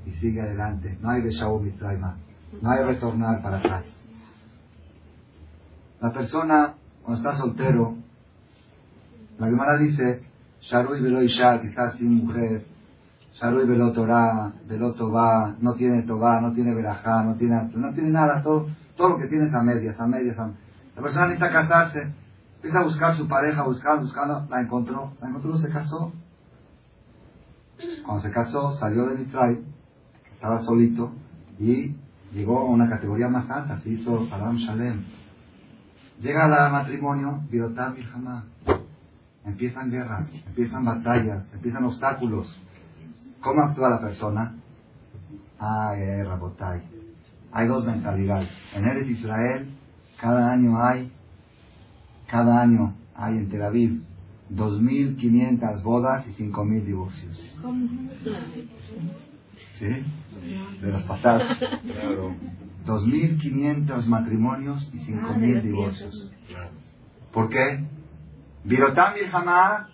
y sigue adelante. No hay Beshabu Mitzrayma. No hay retornar para atrás. La persona, cuando está soltero, la Gemara dice, Sharui velo Isha, que está sin mujer, Sharui velo Torah, velo Tobá, no tiene Tobá, no tiene Berajá, no tiene, no tiene nada, todo, todo lo que tiene es a medias, a medias. La persona necesita casarse, empieza a buscar su pareja, buscando, buscando, la encontró, la encontró, se casó. Cuando se casó, salió de Mitray, estaba solito, y llegó a una categoría más alta, se hizo Adam Shalem. Llega al matrimonio, Birotam Milhamá empiezan guerras, empiezan batallas, empiezan obstáculos. ¿Cómo actúa la persona? Ay, eh, Rabotay. Hay dos mentalidades. En Eres Israel, cada año hay, cada año hay en Tel Aviv 2.500 bodas y 5.000 divorcios. ¿Sí? De los pasados. 2.500 matrimonios y 5.000 divorcios. ¿Por qué? Virotam jamás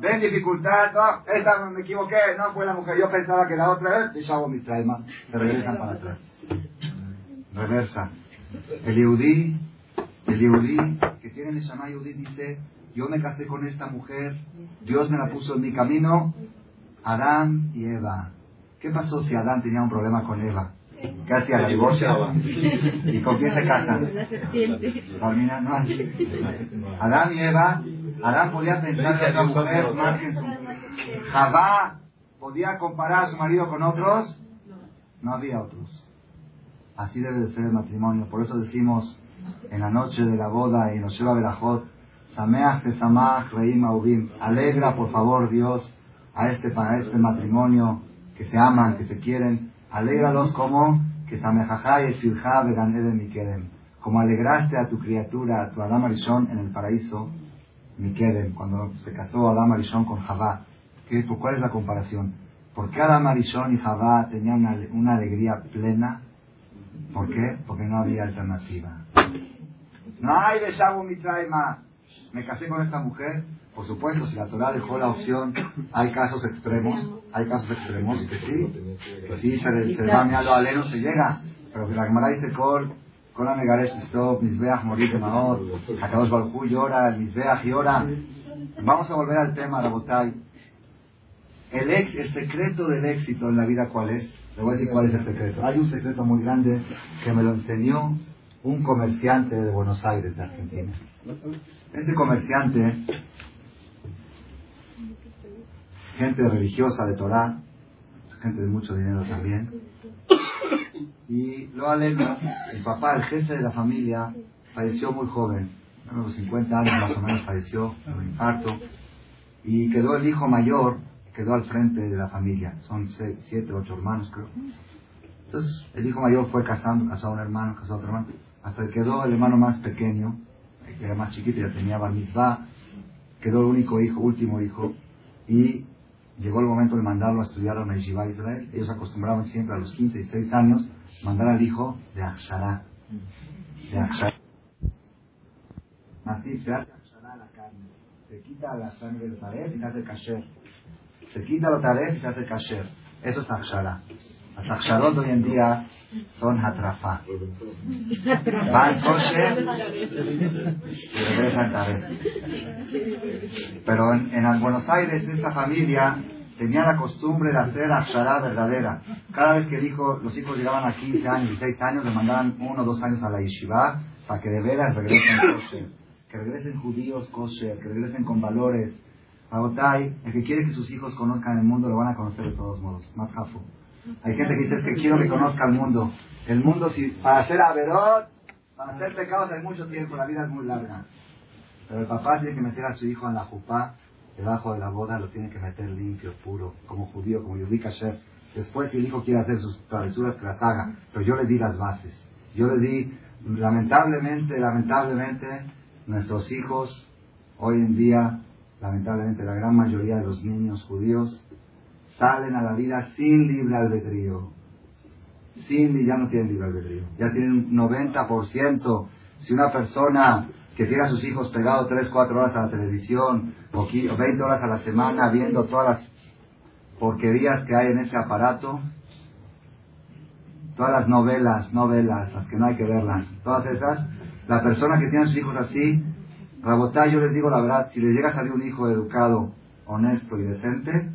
ven dificultad, no, esta me equivoqué, no fue la mujer, yo pensaba que la otra vez, hago mi trauma, se regresan para atrás. Reversa. El Yehudí, el Yehudí, que tiene el Shama Yehudí, dice, yo me casé con esta mujer, Dios me la puso en mi camino, Adán y Eva. ¿Qué pasó si Adán tenía un problema con Eva? ¿Qué hacía? ¿La divorcia? ¿Y con quién se casan? Adán y Eva Adán podía pensar que otra mujer más que su Javá podía comparar a su marido con otros. No había otros. Así debe de ser el matrimonio. Por eso decimos en la noche de la boda y nos lleva Belajot, Sameach Tesamach Reim Aubim. Alegra, por favor, Dios, a este, para este matrimonio que se aman, que se quieren. Alégralos como que Samejajá y Sirjá Mikedem. Como alegraste a tu criatura, a tu Adam Arishon en el paraíso Miquel, cuando se casó Adam Arishon con Javá. ¿Cuál es la comparación? ¿Por qué Adam Arishon y Javá tenían una, una, alegría plena? ¿Por qué? Porque no había alternativa. No hay Beshabu Mitraima. Me casé con esta mujer. Por supuesto, si la Torah dejó la opción, hay casos extremos, hay casos extremos que sí, que sí se, se va a lo aleno, se llega. Pero que la Gemara dice, Col, con Amegaresh Stop, Misbeach Morit Maor, Hakadosh Balcú llora, Misbeach llora. Vamos a volver al tema, Rabotay. El, ex, el secreto del éxito en la vida, ¿cuál es? Le voy a decir cuál es el secreto. Hay un secreto muy grande que me lo enseñó un comerciante de Buenos Aires, de Argentina. Ese comerciante, gente religiosa de Torá, gente de mucho dinero también, y lo aleno, el papá, el jefe de la familia, falleció muy joven, a los 50 años más o menos falleció de un infarto, y quedó el hijo mayor, quedó al frente de la familia, son siete, ocho hermanos creo. Entonces el hijo mayor fue casando, casó a un hermano, casó a otro hermano, hasta que quedó el hermano más pequeño, que era más chiquito, ya tenía bar quedó el único hijo, último hijo, y llegó el momento de mandarlo a estudiar a una yeshiva Israel. Ellos acostumbraban siempre a los 15 y 6 años mandar al hijo de Akshara. De Akshara. Así se hace Akshara la carne. Se quita la sangre de Taref y se hace kasher. Se quita la Taref y se hace kasher. Eso es Akshara. Las Aksharot hoy en día son Hatrafa. Van kosher y regresan Taref. Pero en, en Buenos Aires esa familia tenía la costumbre de hacer Akshara verdadera. Cada vez que dijo, los hijos llegaban a 15 años, 16 años, le mandaban uno o dos años a la yeshiva para que de veras regresen kosher. Que regresen judíos kosher, que regresen con valores. Agotay, el que quiere que sus hijos conozcan el mundo lo van a conocer de todos modos. Matjafu. Hay gente que dice, que quiero que conozca el mundo. El mundo, si, para hacer averot, para hacer pecados hay mucho tiempo, la vida es muy larga. Pero el papá tiene que meter a su hijo en la jupá, debajo de la boda, lo tiene que meter limpio, puro, como judío, como Yudí. Después, si el hijo quiere hacer sus travesuras, que las haga. Pero yo le di las bases. Yo le di, lamentablemente, lamentablemente, nuestros hijos, hoy en día, lamentablemente, la gran mayoría de los niños judíos, salen a la vida sin libre albedrío. Sin, ya no tienen libre albedrío. Ya tienen un 90%. Si una persona que tiene a sus hijos pegados 3, 4 horas a la televisión, o 20 horas a la semana viendo todas las porquerías que hay en ese aparato, todas las novelas, novelas, las que no hay que verlas, todas esas, la persona que tiene a sus hijos así, Rabotá, yo les digo la verdad, si le llega a salir un hijo educado, honesto y decente,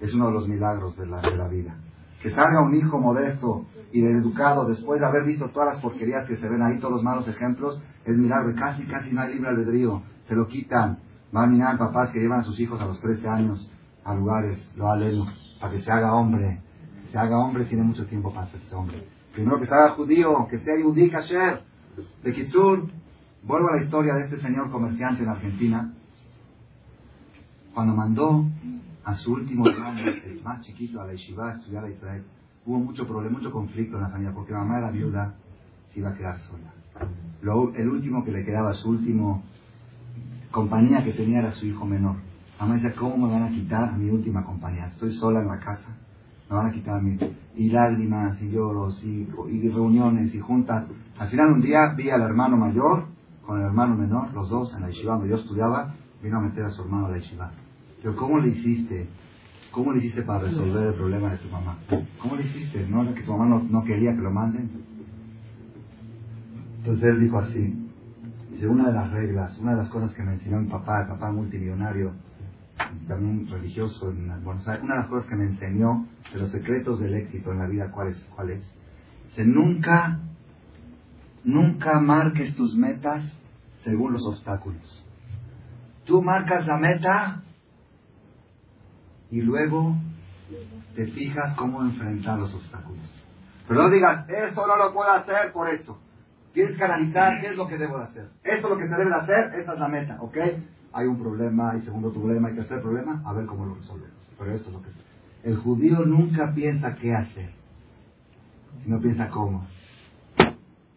es uno de los milagros de la, de la vida. Que salga un hijo modesto y educado después de haber visto todas las porquerías que se ven ahí, todos los malos ejemplos, es milagro. Casi, casi no hay libre albedrío. Se lo quitan. Van a mirar papás que llevan a sus hijos a los 13 años a lugares, lo aleno, para que se haga hombre. Que se haga hombre tiene mucho tiempo para hacerse hombre. Primero que se haga judío, que sea yudí kasher. De Kitsur, vuelvo a la historia de este señor comerciante en Argentina. Cuando mandó a su último hermano, el más chiquito, a la yeshiva, a estudiar a Israel, hubo mucho problema, mucho conflicto en la familia, porque mamá era viuda, se iba a quedar sola. el último que le quedaba, su último compañía que tenía era su hijo menor. Mamá decía, ¿cómo me van a quitar a mi última compañía? Estoy sola en la casa, me van a quitar a mí. Y lágrimas, y lloros, y, y reuniones, y juntas. Al final un día vi al hermano mayor con el hermano menor, los dos en la yeshiva donde yo estudiaba, vino a meter a su hermano a la yeshiva. Pero ¿cómo le hiciste? ¿Cómo le hiciste para resolver el problema de tu mamá? ¿Cómo le hiciste? ¿No que tu mamá no, no quería que lo manden? Entonces él dijo así, dice, una de las reglas, una de las cosas que me enseñó mi papá, el papá multimillonario, también religioso en Buenos Aires, una de las cosas que me enseñó de los secretos del éxito en la vida, ¿cuál es? ¿Cuál es? Dice, nunca, nunca marques tus metas según los obstáculos. Tú marcas la meta y luego te fijas cómo enfrentar los obstáculos. Pero no digas, esto no lo puedo hacer por esto. Tienes que analizar qué es lo que debo de hacer. Esto es lo que se debe de hacer, esta es la meta, ¿ok? Hay un problema, hay segundo problema, hay tercer problema, a ver cómo lo resolvemos. Pero esto es lo que es. El judío nunca piensa qué hacer, sino piensa cómo.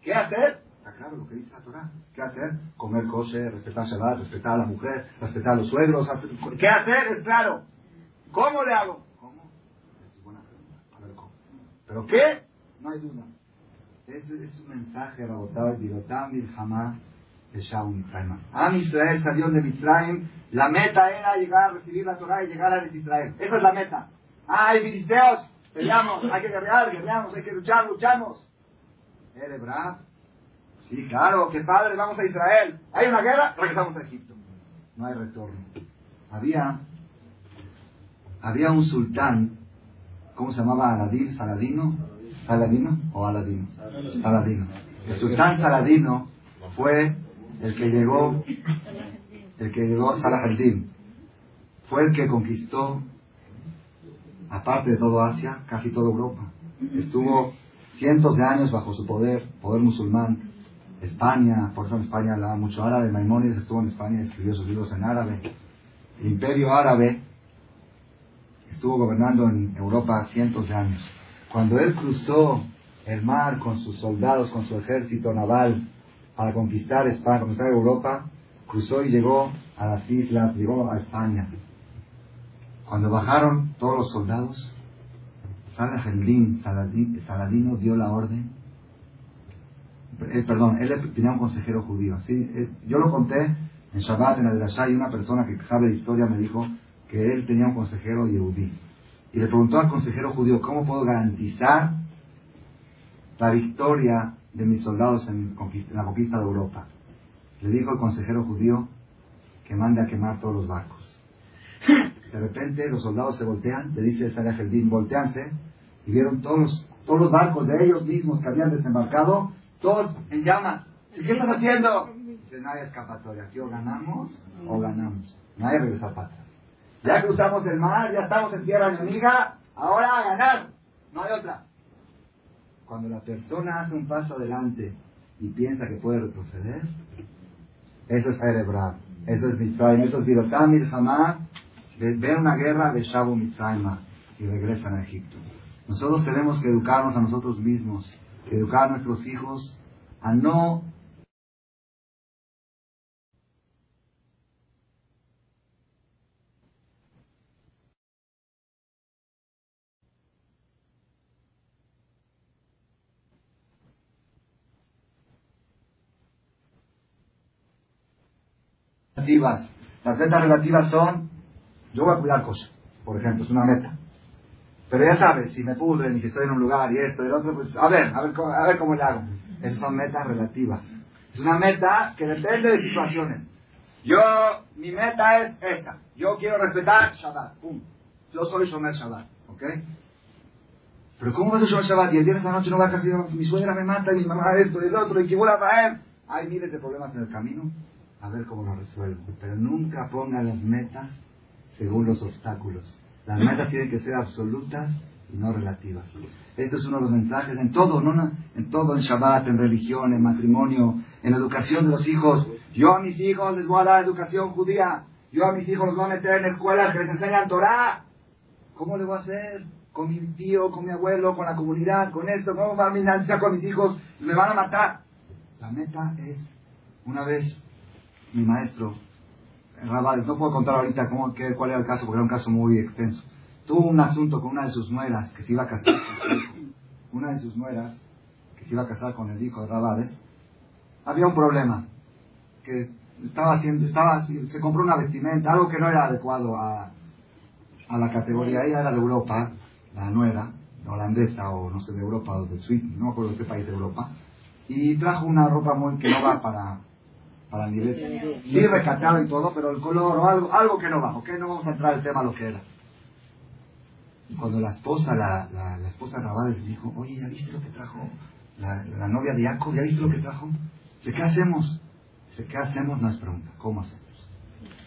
¿Qué hacer? Está claro lo que dice la Torah. ¿Qué hacer? Comer kosher, respetar Shabbat, respetar a la mujer, respetar a los suegros. ¿Qué hacer? Es claro. ¿Cómo le hago? ¿Cómo? Es buena pregunta. A ver cómo. ¿Pero qué? No hay duda. Ese es un mensaje, Rabotai, Birotam, Milhamá, de Shaul Mitzrayim. Am Israel salió de Mitzrayim. La meta era llegar a recibir la Torah y llegar a Israel. Esa es la meta. Hay filisteos. Peleamos. Hay que guerrear, guerreamos. Hay que luchar, luchamos. ¿Erebra? Sí, claro. Qué padre. Vamos a Israel. Hay una guerra. Regresamos a Egipto. No hay retorno. Había había un sultán, ¿cómo se llamaba? Aladín, Saladino, Saladino o Aladino, Saladino. El sultán Saladino fue el que llegó, el que llegó Saladin, fue el que conquistó aparte de todo Asia, casi toda Europa. Estuvo cientos de años bajo su poder, poder musulmán. España, por eso en España hablaba mucho árabe. Maimónides estuvo en España y escribió sus libros en árabe. El imperio árabe estuvo gobernando en Europa cientos de años. Cuando él cruzó el mar con sus soldados, con su ejército naval, para conquistar España, conquistar Europa, cruzó y llegó a las islas, llegó a España. Cuando bajaron todos los soldados, Saladín, Saladino dio la orden. Eh, perdón, él tenía un consejero judío. ¿sí? Eh, yo lo conté en Shabbat, en Adrashá, y una persona que sabe de historia me dijo que él tenía un consejero yehudí. Y le preguntó al consejero judío, ¿cómo puedo garantizar la victoria de mis soldados en, la conquista de Europa. Le dijo el consejero judío que mande a quemar todos los barcos. De repente los soldados se voltean, le dice Salah Geldín, volteanse, y vieron todos los, todos los barcos de ellos mismos que habían desembarcado, todos en llamas. ¿Qué estás haciendo? Dice, no hay escapatoria, aquí o ganamos o ganamos. Nadie regresa atrás. Ya cruzamos el mar, ya estamos en tierra enemiga, ahora a ganar. No hay otra. Cuando la persona hace un paso adelante y piensa que puede retroceder, eso es cerebral, eso es Mitzrayim, eso es Birotamil jamás ven una guerra de Shabu Mitzrayim y regresan a Egipto. Nosotros tenemos que educarnos a nosotros mismos, educar a nuestros hijos a no Las metas relativas son, yo voy a cuidar cosas, por ejemplo, es una meta. Pero ya sabes, si me pudren y si estoy en un lugar y esto y el otro, pues a ver, a ver, a ver cómo le hago. Esas son metas relativas. Es una meta que depende de situaciones. Yo, mi meta es esta. Yo quiero respetar Shabbat. Pum. Yo soy Shomer Shabbat. ¿Ok? Pero ¿cómo vas a Shomer Shabbat? Y el viernes a la noche no va a casi, mi suegra me mata, y mi mamá esto y el otro, y que vuelva a traer. Hay miles de problemas en el camino a ver cómo lo resuelvo. Pero nunca ponga las metas según los obstáculos. Las metas tienen que ser absolutas y no relativas. Este es uno de los mensajes en todo, ¿no? en todo, en Shabbat, en religión, en matrimonio, en educación de los hijos. Yo a mis hijos les voy a dar educación judía. Yo a mis hijos los voy a meter en escuelas que les enseñan Torah. ¿Cómo le voy a hacer? Con mi tío, con mi abuelo, con la comunidad, con esto. ¿Cómo va a mi con mis hijos? Me van a matar. La meta es, una vez mi maestro, Rabales, no puedo contar ahorita cómo, qué, cuál era el caso, porque era un caso muy extenso. Tuvo un asunto con una de sus nueras que se iba a casar con su hijo. Una de sus nueras que se iba a casar con el hijo de Rabales. Había un problema, que estaba haciendo, estaba, se compró una vestimenta, algo que no era adecuado a, a la categoría. Ella era de Europa, la nuera, holandesa o no sé, de Europa o de Suiza, no acuerdo de qué país de Europa, y trajo una ropa muy que no va para, para el nivel. Sí, recatado y todo, pero el color o algo, algo que no va, ¿ok? No vamos a entrar el tema lo que era. Y cuando la esposa, la, la, la esposa Rabades dijo, oye, ¿ya viste lo que trajo la, la novia de Jacob? ¿Ya viste lo que trajo? Dice, ¿qué hacemos? Dice, ¿qué hacemos? No es pregunta, ¿cómo hacemos?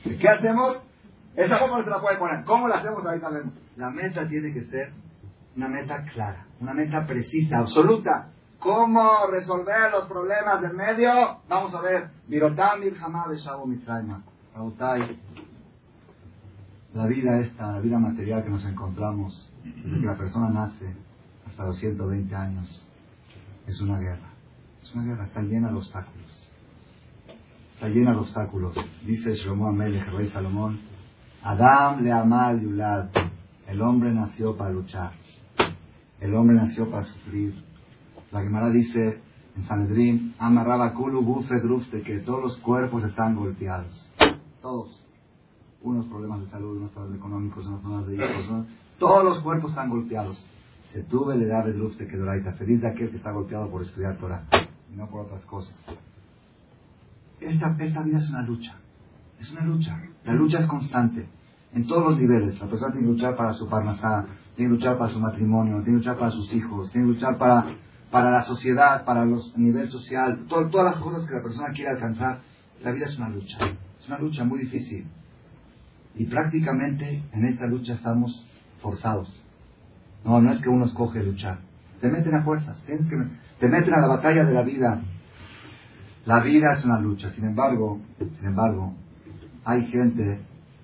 Dice, ¿qué hacemos? Esa cómo no se la puede poner. ¿Cómo la hacemos? Ahí vemos. La meta tiene que ser una meta clara, una meta precisa, absoluta. ¿Cómo resolver los problemas del medio? Vamos a ver. La vida esta, la vida material que nos encontramos, desde que la persona nace hasta los 120 años, es una guerra. Es una guerra, está llena de obstáculos. Está llena de obstáculos. Dice Shlomo Amelech, el rey Salomón, Adam le amal yulad. El hombre nació para luchar. El hombre nació para sufrir la Gemara dice en Sanedrín, amarraba kulu de que todos los cuerpos están golpeados. Todos. Unos problemas de salud, unos problemas económicos, unos problemas de hijos. Todos los cuerpos están golpeados. Se tuve la edad de de que doraita. Feliz de aquel que está golpeado por estudiar Torah y no por otras cosas. Esta, esta vida es una lucha. Es una lucha. La lucha es constante. En todos los niveles. La persona tiene que luchar para su parnasá, tiene que luchar para su matrimonio, tiene que luchar para sus hijos, tiene que luchar para para la sociedad, para los nivel social, todas las cosas que la persona quiere alcanzar, la vida es una lucha. Es una lucha muy difícil. Y prácticamente en esta lucha estamos forzados. No, no es que uno escoge luchar. Te meten a fuerzas, tienes que, te meten a la batalla de la vida. La vida es una lucha. Sin embargo, sin embargo, hay gente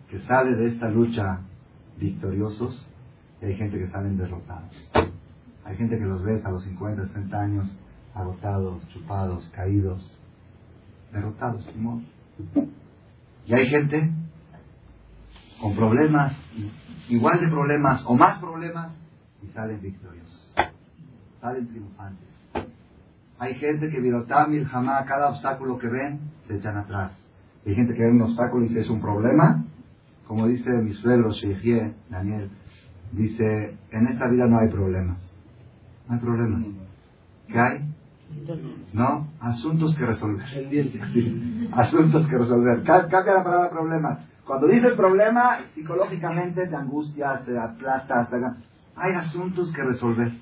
que sale de esta lucha victoriosos y hay gente que salen derrotados. Hay gente que los ves a los 50, 60 años agotados, chupados, caídos, derrotados. Y hay gente con problemas, igual de problemas o más problemas, y salen victoriosos. Salen triunfantes. Hay gente que virotamil jamás cada obstáculo que ven se echan atrás. Hay gente que ve un obstáculo y dice es un problema. Como dice mi suegro Sheikhie, Daniel, dice, en esta vida no hay problemas. No hay problemas. ¿Qué hay? ¿No? Asuntos que resolver. Asuntos que resolver. Cambia la palabra problemas. Cuando dices problema, psicológicamente te angustia, te aplasta, hay asuntos que resolver.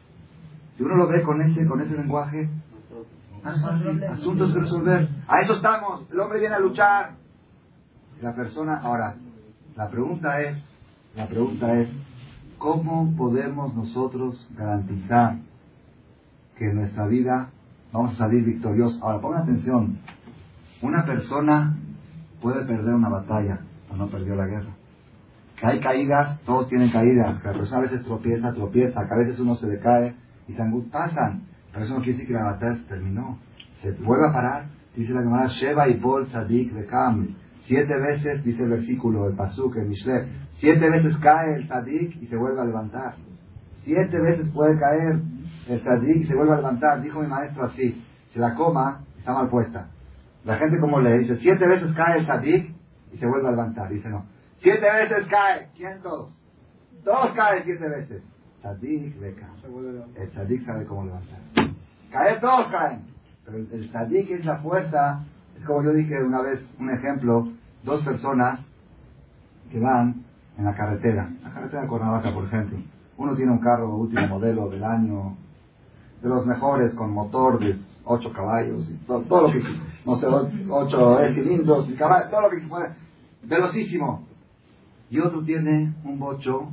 Si uno lo ve con ese, con ese lenguaje, asuntos que resolver. A eso estamos. El hombre viene a luchar. La persona, ahora, la pregunta es, la pregunta es, ¿cómo podemos nosotros garantizar que en nuestra vida vamos a salir victoriosos? Ahora, pongan atención. Una persona puede perder una batalla, o no perdió la guerra. Que hay caídas, todos tienen caídas, que la persona a veces tropieza, tropieza, que a veces uno se le cae y se pasan. Pero eso no quiere decir que la batalla se terminó. Se vuelve a parar. Dice la llamada Sheba y Paul Sadik Rekam. Siete veces, dice el versículo, el Pasuk, el Mishle, siete veces cae el Sadik y se vuelve a levantar. Siete veces puede caer el Sadik y se vuelve a levantar. Dijo mi maestro así, si la coma está mal puesta. La gente como le dice, siete veces cae el Sadik y se vuelve a levantar. Dice no, siete veces cae. ¿Quién todos? Todos caen siete veces. Sadik le cae. El Sadik sabe cómo levantar. Caer todos caen. Pero el, Sadik es la fuerza. Es como yo dije una vez, un ejemplo, dos personas que van en la carretera, la carretera de Cuernavaca, por ejemplo. Uno tiene un carro último modelo del año, de los mejores, con motor de 8 caballos, y todo, lo que, no sé, 8 cilindros, y caballos, todo lo que se puede, velocísimo. Y otro tiene un bocho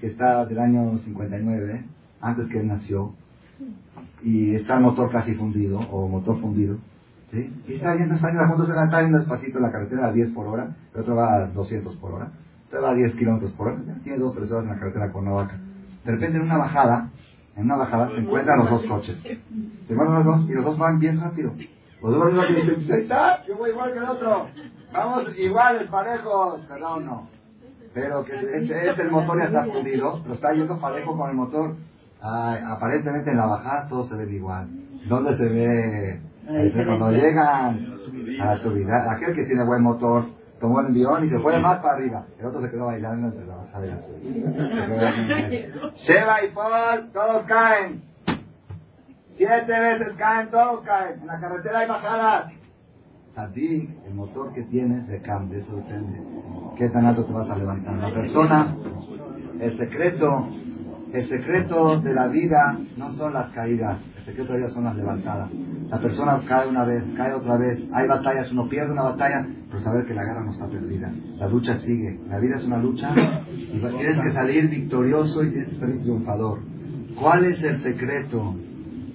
que está del año 59, antes que él nació, y está el motor casi fundido, o motor fundido. Y está yendo, está yendo, está yendo despacito en la carretera a 10 por hora, el otro va a 200 por hora, otro va a 10 kilómetros por hora, tiene dos, tres horas en la carretera con Cuernavaca. De repente en una bajada, en una bajada se encuentran los dos coches. Se encuentran los dos y los dos van bien rápido. Los dos van bien rápido y dicen, ahí está, yo voy igual que el otro. Vamos iguales, parejos, ¿verdad o no? Pero que este, este el motor ya está fundido, pero está yendo parejo con el motor. aparentemente en la bajada todo se ve igual. ¿Dónde se ve? Cuando llegan a la subida, aquel que tiene buen motor tomó el envión y se fue más para arriba. El otro se quedó bailando entre la Sheba y Paul, todos caen. Siete veces caen, todos caen. En la carretera hay bajadas. Sadik, el motor que tienes de cambio, eso depende. ¿Qué tan alto te vas a levantar? La persona, el secreto, el secreto de la vida no son las caídas, secreto de vida son las levantadas. La persona cae una vez, cae otra vez, hay batallas, uno pierde una batalla, pero saber que la guerra no está perdida. La lucha sigue, la vida es una lucha y tienes que salir victorioso y tienes que salir triunfador. ¿Cuál es el secreto?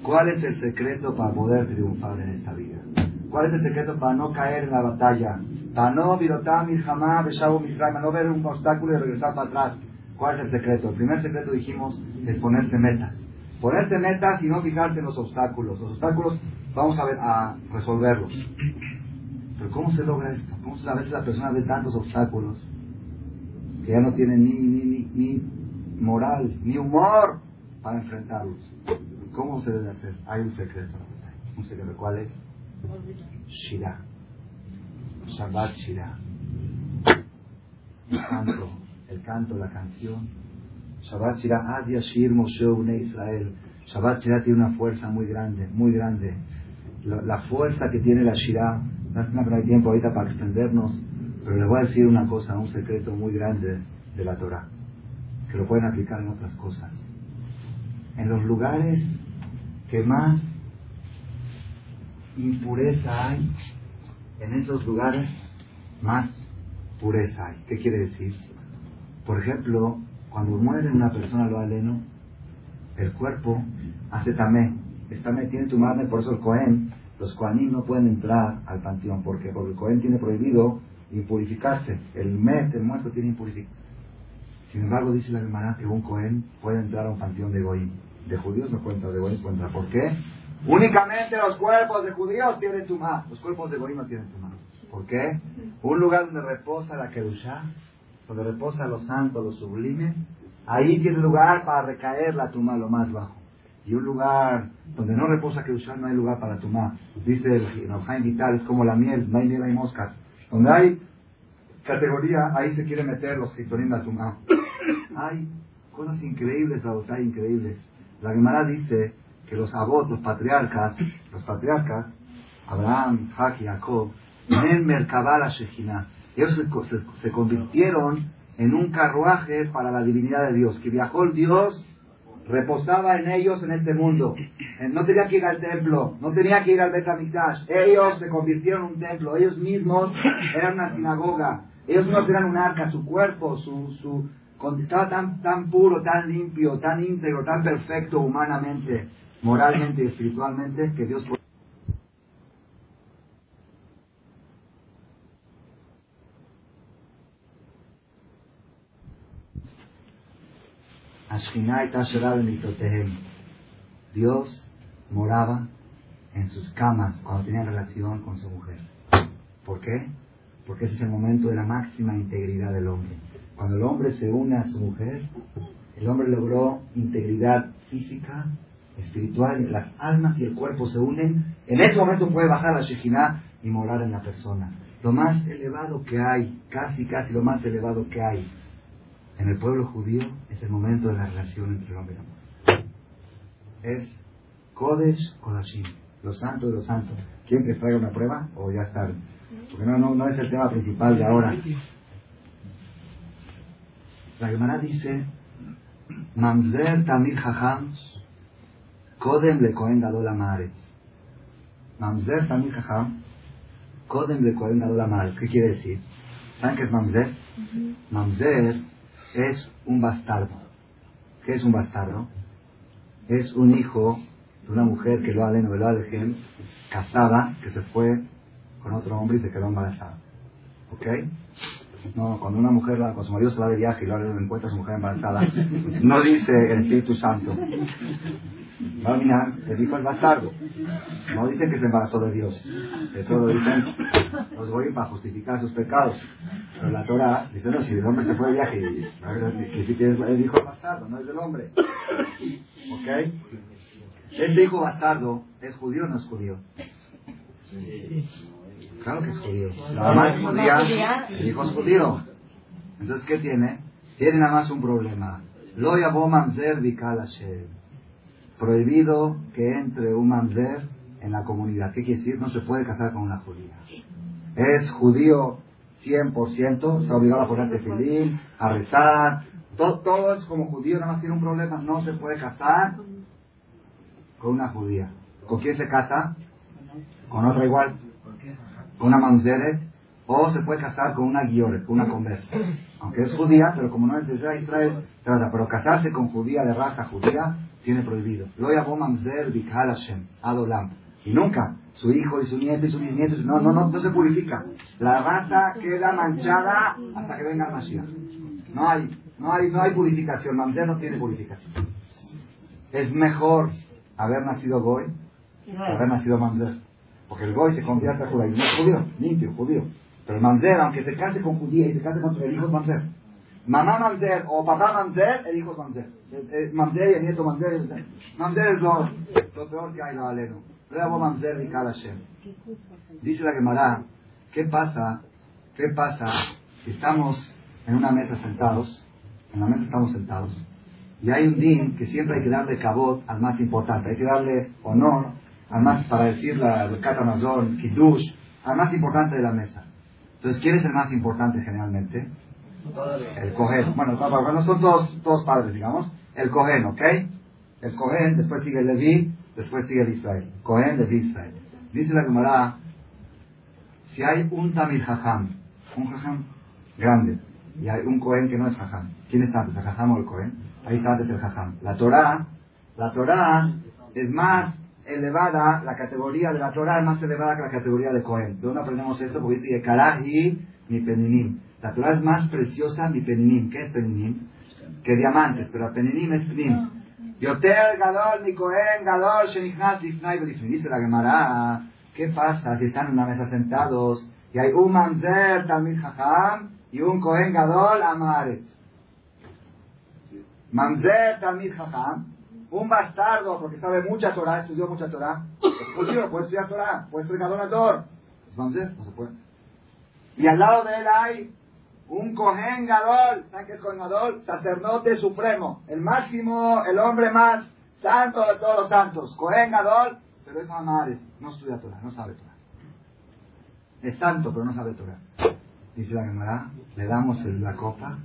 ¿Cuál es el secreto para poder triunfar en esta vida? ¿Cuál es el secreto para no caer en la batalla? Para no ver un obstáculo y regresar para atrás. ¿Cuál es el secreto? El primer secreto dijimos es ponerse metas. Ponerse metas y no fijarse en los obstáculos. Los obstáculos vamos a, ver, a resolverlos. Pero ¿cómo se logra esto? ¿Cómo se, a veces la persona ve tantos obstáculos que ya no tiene ni, ni, ni moral, ni humor para enfrentarlos? ¿Cómo se debe hacer? Hay un secreto. ¿Un secreto cuál es? Shira. Shabbat Shira. El canto, el canto, la canción. Shabbat Shira, Ad Yashir Moshe Israel. Shabbat Shira tiene una fuerza muy grande, muy grande. La, fuerza que tiene la Shira, lástima que no hay tiempo ahorita para extendernos, pero les voy a decir una cosa, un secreto muy grande de la Torah, que lo pueden aplicar en otras cosas. En los lugares que más impureza hay, en esos lugares más pureza hay. ¿Qué quiere decir? Por ejemplo, cuando muere una persona lo aleno, el cuerpo hace tamé. El tamé tiene tu madre, por eso el Cohen, los Kohanim no pueden entrar al panteón. ¿Por qué? Porque el Cohen tiene prohibido impurificarse. El Met, el muerto, tiene impurificación. Sin embargo, dice la hermana que un Cohen puede entrar a un panteón de Goim. De judíos no entrar, de Goim entrar. ¿Por qué? Únicamente los cuerpos de judíos tienen tumá. Los cuerpos de Goim no tienen tumá. ¿Por qué? Un lugar donde reposa la Kedushá, donde reposa los santos, los sublimes, ahí tiene lugar para recaer la tumá lo más bajo. Y un lugar donde no reposa Kedushá no hay lugar para tumá. Dice el Jaime Vital, es como la miel, no hay miel, hay moscas. Donde hay categoría, ahí se quiere meter los Hitorim la tumá. Hay cosas increíbles, la increíbles. La Gemara dice que los abot, los patriarcas, los patriarcas, Abraham, Isaac y Jacob, en Merkabah Shejina, ellos se, convirtieron en un carruaje para la divinidad de Dios, que viajó el Dios, reposaba en ellos en este mundo. Eh, no tenía que ir al templo, no tenía que ir al Betamikdash. Ellos se convirtieron en un templo, ellos mismos eran una sinagoga, ellos mismos eran un arca, su cuerpo, su, su, estaba tan, tan puro, tan limpio, tan íntegro, tan perfecto humanamente, moralmente y espiritualmente, que Dios Dios moraba en sus camas cuando tenía relación con su mujer. ¿Por qué? Porque ese es el momento de la máxima integridad del hombre. Cuando el hombre se une a su mujer, el hombre logró integridad física, espiritual, las almas y el cuerpo se unen. En ese momento puede bajar la Shekhinah y morar en la persona. Lo más elevado que hay, casi, casi lo más elevado que hay en el pueblo judío es el momento de la relación entre el hombre y la mujer. Es Kodesh Kodashim, los santos de los santos. ¿Quieren que traiga una prueba o ya está? Porque no, no, no es el tema principal de ahora. La Gemara dice, Mamzer Tamir Jajam, Kodem le Kohen Gadol Amaretz. Mamzer Tamir Jajam, Kodem le Kohen Gadol Amaretz. ¿Qué quiere decir? ¿Saben qué es Mamzer? Mamzer es un bastardo. ¿Qué es un bastardo? Es un hijo de una mujer que lo aleno, lo alejen, casada, que se fue con otro hombre y se quedó embarazada. ¿Ok? No, cuando una mujer, cuando su marido se va de viaje y luego encuentra a su mujer embarazada, no dice el Espíritu Santo. No, mira, el hijo es bastardo. No dice que se embarazó de Dios. Eso lo dicen los voy para justificar sus pecados. Pero la Torah dice, no, si el hombre se fue de viaje, si tienes el hijo bastardo, no es del hombre. ¿Ok? Este hijo bastardo, ¿es judío o no es judío? Claro que es judío. La mamá es judía, el hijo es judío. Entonces, ¿qué tiene? Tiene nada más un problema. Lo llamó mamzer Prohibido que entre un mamzer en la comunidad. ¿Qué quiere decir? No se puede casar con una judía. Es judío 100%, está obligado a ponerse feliz, a rezar. Todo, todo es como judío, nada más tiene un problema. No se puede casar con una judía. ¿Con quién se casa? Con otra igual con una mamzeret, o se puede casar con una guioret, con una conversa. Aunque es judía, pero como no es de Israel, trata. Pero casarse con judía de raza judía tiene prohibido. Adolam. Y nunca, su hijo y su nieto y su bisnieto, no, no, no, no se purifica. La raza queda manchada hasta que venga el Mashiach. No hay, no hay, no hay purificación. Mamzer no tiene purificación. Es mejor haber nacido Goy que haber nacido Mamzer. Porque el goy se convierte a judaísmo. Es judío, limpio, judío. Pero el mamzer, aunque se case con judía y se case con el hijo es mamzer. Mamá mamzer o papá mamzer, el hijo es mamzer. Mamzer y el nieto mamzer. Mamzer es lo, lo peor que hay, lo aleno. Luego mamzer y cada Hashem. Dice la Gemara, ¿qué pasa? ¿Qué pasa si estamos en una mesa sentados? En la mesa estamos sentados. Y hay un din que siempre hay que darle cabot al más importante. Hay que darle honor al para decir la Katamazon, Kiddush, al más importante de la mesa. Entonces, ¿quién es el más importante generalmente? El Cohen. Bueno, no son todos, todos padres, digamos. El Cohen, ¿ok? El Cohen, después sigue el Levi, después sigue el Israel. Cohen, Levi, Israel. Dice la Gemara, si hay un Tamil Jajam, un Jajam grande, y hay un Cohen que no es Jajam, ¿quién está antes, el Jajam o el Cohen? Ahí está antes el Jajam. La Torah La Torah es más elevada, la categoría de la Torah es más elevada que la categoría de Cohen. ¿De dónde aprendemos esto? Porque dice y mi peninim. La Torah es más preciosa mi peninim. ¿Qué es peninim? Que diamantes, pero peninim es penim. Yoter gadol mi Cohen gadol shenichnas lifnai Dice la Gemara, ¿qué pasa si están en una mesa sentados y hay un mamzer talmid jajam y un Cohen gadol amaret? Mamzer talmid jajam un bastardo, porque sabe mucha Torah, estudió mucha Torah, es judío, puede estudiar Torah, puede ser gadonador. Entonces, no se puede. Y al lado de él hay un Cohen Gadol, ¿saben qué es Cohen Gadol? Sacerdote supremo, el máximo, el hombre más santo de todos los santos. Cohen Gadol, pero es Amares, no estudia Torah, no sabe Torah. Es santo, pero no sabe Torah. Dice la Gemara, le damos la copa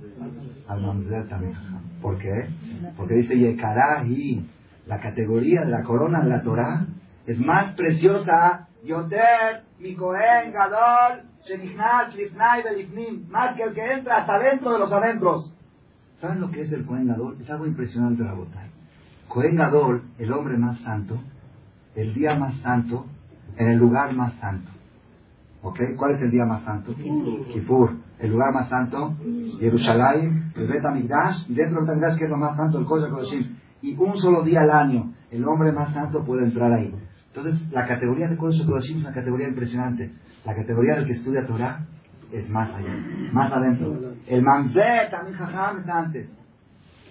al Mamzer también. ¿Por qué? Porque dice Yekarahi, la categoría de la corona de la Torah es más preciosa, Yoter, Gadol, Shenichnas, Lifnai, Belifnim, más que el que entra hasta dentro de los adentros. ¿Saben lo que es el Cohen Gadol? Es algo impresionante la botella. Cohen Gadol, el hombre más santo, el día más santo, en el lugar más santo. ¿Ok? ¿Cuál es el día más santo? Kippur. El lugar más santo, Jerusalén, el Bet y dentro del Amigdash, que es lo más santo, el Kodesh Kodeshim. Y un solo día al año, el hombre más santo puede entrar ahí. Entonces, la categoría de Kodesh Kodeshim es una categoría impresionante. La categoría del que estudia Torah es más allá, más adentro. El Mamzer, Tamil Jajam, está antes.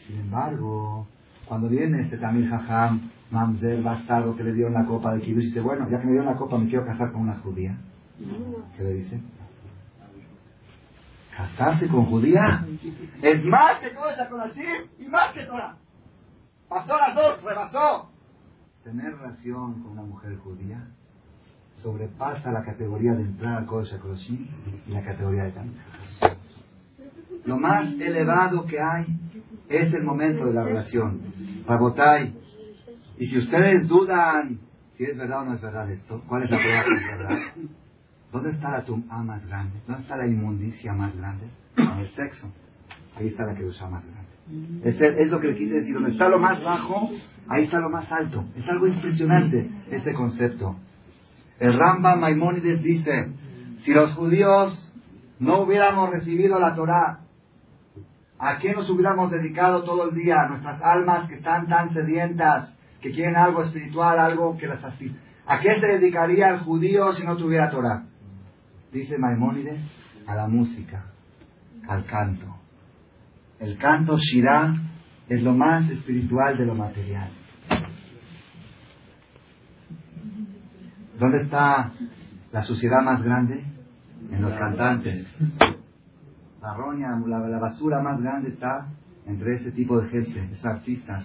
Sin embargo, cuando viene este Tamil Jajam, Mamzer, bastardo, que le dio la copa de Kiddush, dice, bueno, ya que me dio la copa, me quiero casar con una judía. ¿Qué le dice? Casarse con judía es más que todo esa así y más que Torah. Pasó las dos, rebasó. Tener relación con una mujer judía sobrepasa la categoría de entrar al Kodesh HaKodashim y la categoría de Tamil. Lo más elevado que hay es el momento de la relación. Rabotai. Y si ustedes dudan si es verdad o no es verdad esto, ¿cuál es la prueba que es verdad? ¿Dónde está la tumba más grande? ¿Dónde está la inmundicia más grande? En el sexo. Ahí está la que usa más grande. Es, es, lo que le quise decir. Donde está lo más bajo, ahí está lo más alto. Es algo impresionante este concepto. El Ramba Maimónides dice, si los judíos no hubiéramos recibido la Torah, ¿a qué nos hubiéramos dedicado todo el día? Nuestras almas que están tan sedientas, que quieren algo espiritual, algo que las satisfaga. ¿A qué se dedicaría el judío si no tuviera Torah? dice Maimónides, a la música, al canto. El canto Shirah es lo más espiritual de lo material. ¿Dónde está la suciedad más grande? En los cantantes. La roña, la, basura más grande está entre ese tipo de gente, esos artistas.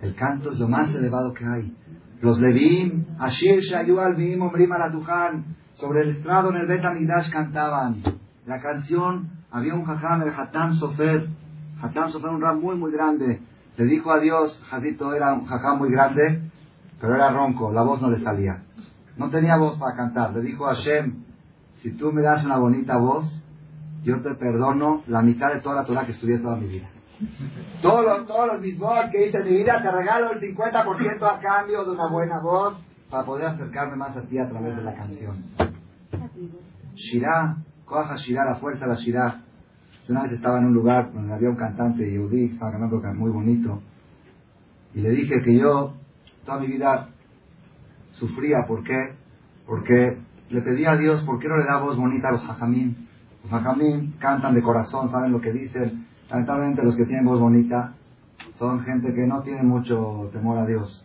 El canto es lo más elevado que hay. Los Levim, Ashir Shayu Alvim, Omrim Alatujan, sobre el estrado en el Bet cantaban la canción. Había un jajam, el Hatam Sofer. Hatam Sofer, un ram muy, muy grande. Le dijo a Dios, Jazito era un jajam muy grande, pero era ronco, la voz no le salía. No tenía voz para cantar. Le dijo a Hashem, si tú me das una bonita voz, yo te perdono la mitad de toda la Torah que estudié toda mi vida. Todos los, todos los que hice en mi vida, te regalo el 50% a cambio de una buena voz para poder acercarme más a ti a través de la canción. Shirah, coja Shirah, la fuerza de la Shirah. Yo una vez estaba en un lugar donde había un cantante yudí, estaba cantando muy bonito, y le dije que yo toda mi vida sufría, ¿por qué? Porque le pedía a Dios, ¿por qué no le da voz bonita a los hajamim? Los hajamim cantan de corazón, saben lo que dicen. Lamentablemente los que tienen voz bonita son gente que no tiene mucho temor a Dios.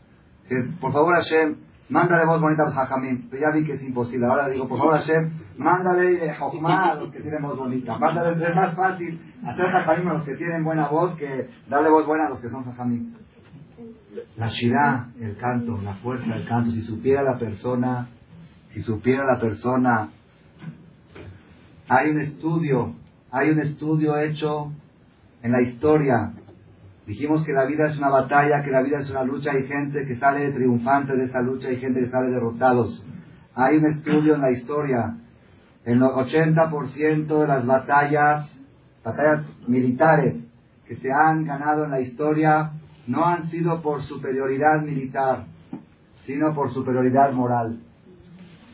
Por favor Hashem, mándale voz bonita a los hajamim. Pero ya vi que es imposible. Ahora digo, por favor Hashem, mándale hojma a los que tienen voz bonita. Mándale, es más fácil hacer hajamim a los que tienen buena voz que darle voz buena a los que son hajamim. La shirah, el canto, la fuerza del canto, si supiera la persona, si supiera la persona, hay un estudio, hay un estudio hecho en la historia. Dijimos que la vida es una batalla, que la vida es una lucha, hay gente que sale triunfante de esa lucha, hay gente que sale derrotados. Hay un estudio en la historia. El 80% de las batallas, batallas militares que se han ganado en la historia, no han sido por superioridad militar, sino por superioridad moral.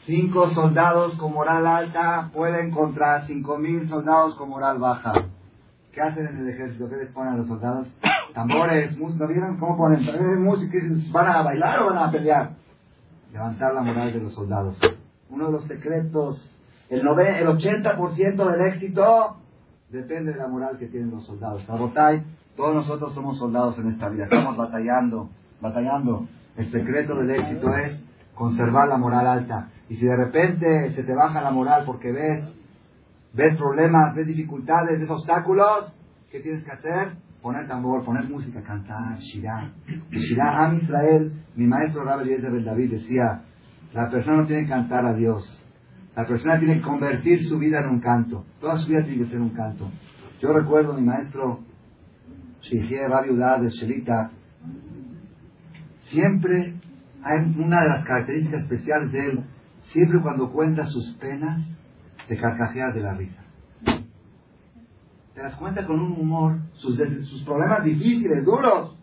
Cinco soldados con moral alta pueden contra cinco mil soldados con moral baja. ¿Qué hacen en el ejército? ¿Qué les ponen a los soldados? Tambores, música, ¿vieron cómo ponen? Música, ¿Van a bailar o van a pelear? Levantar la moral de los soldados. Uno de los secretos, el, el 80% del éxito depende de la moral que tienen los soldados. Sabotay, todos nosotros somos soldados en esta vida, estamos batallando, batallando. El secreto del éxito es conservar la moral alta. Y si de repente se te baja la moral porque ves, ves problemas, ves dificultades, ves obstáculos, ¿qué tienes que hacer? Poner tambor, poner música, cantar, shirah. Shirah, Am Israel, mi maestro Rabbi Eliezer David decía, la persona no tiene que cantar a Dios, la persona tiene que convertir su vida en un canto. Toda su vida tiene que ser un canto. Yo recuerdo a mi maestro Shihie Rabiudad de Shelita. Siempre hay una de las características especiales de él. Siempre cuando cuenta sus penas, te carcajeas de la risa. Te las cuenta con un humor, sus, sus problemas difíciles, duros,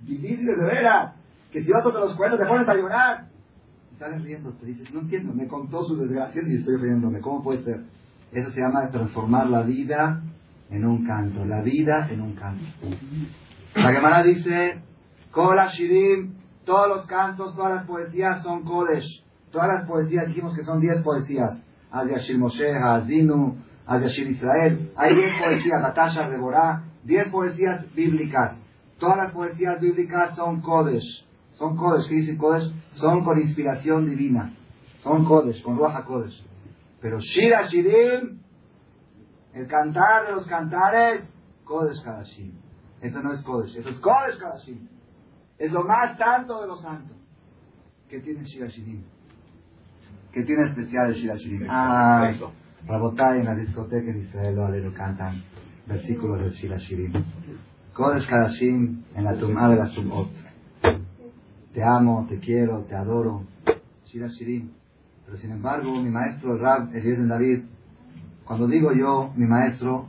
difíciles de veras, que si otro te los cuenta te pones a llorar sales riendo, te dices, no entiendo, me contó sus desgracias y estoy riéndome, ¿cómo puede ser? Eso se llama transformar la vida en un canto, la vida en un canto. La Gemara dice, Kola Shirim, todos los cantos, todas las poesías son Kodesh. Todas las poesías, dijimos que son 10 poesías. Al Yashir Moshe, Azinu, Al Yashir Israel. Hay 10 poesías, Natasha Deborah, 10 poesías bíblicas. Todas las poesías bíblicas son Kodesh. Son Kodesh, ¿qué dice Kodesh? Son con inspiración divina. Son Kodesh, con Ruach Kodesh. Pero Shira Shirim, el cantar de los cantares, Kodesh Kadashim. Eso no es Kodesh, eso es Kodesh Kadashim. Es lo más santo de los santos. ¿Qué tiene Shira Shirim? ¿Qué tiene especial el Shira Shirim? Ah, Rabotai en la discoteca en Israel lo cantan versículos del Shira Shirim. Kodesh Kadashim en la tumba de la Sumot te amo, te quiero, te adoro, Shira Shirin. Pero sin embargo, mi maestro, el Rab Eliezer David, cuando digo yo, mi maestro,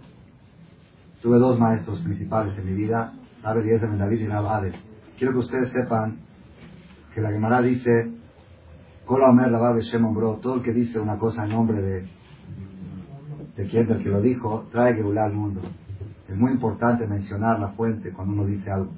tuve dos maestros principales en mi vida, Rab Eliezer David y Rab Hades. Quiero que ustedes sepan que la Gemara dice, Kola Omer todo el que dice una cosa en nombre de, de quien del que lo dijo, trae que al mundo. Es muy importante mencionar la fuente cuando uno dice algo.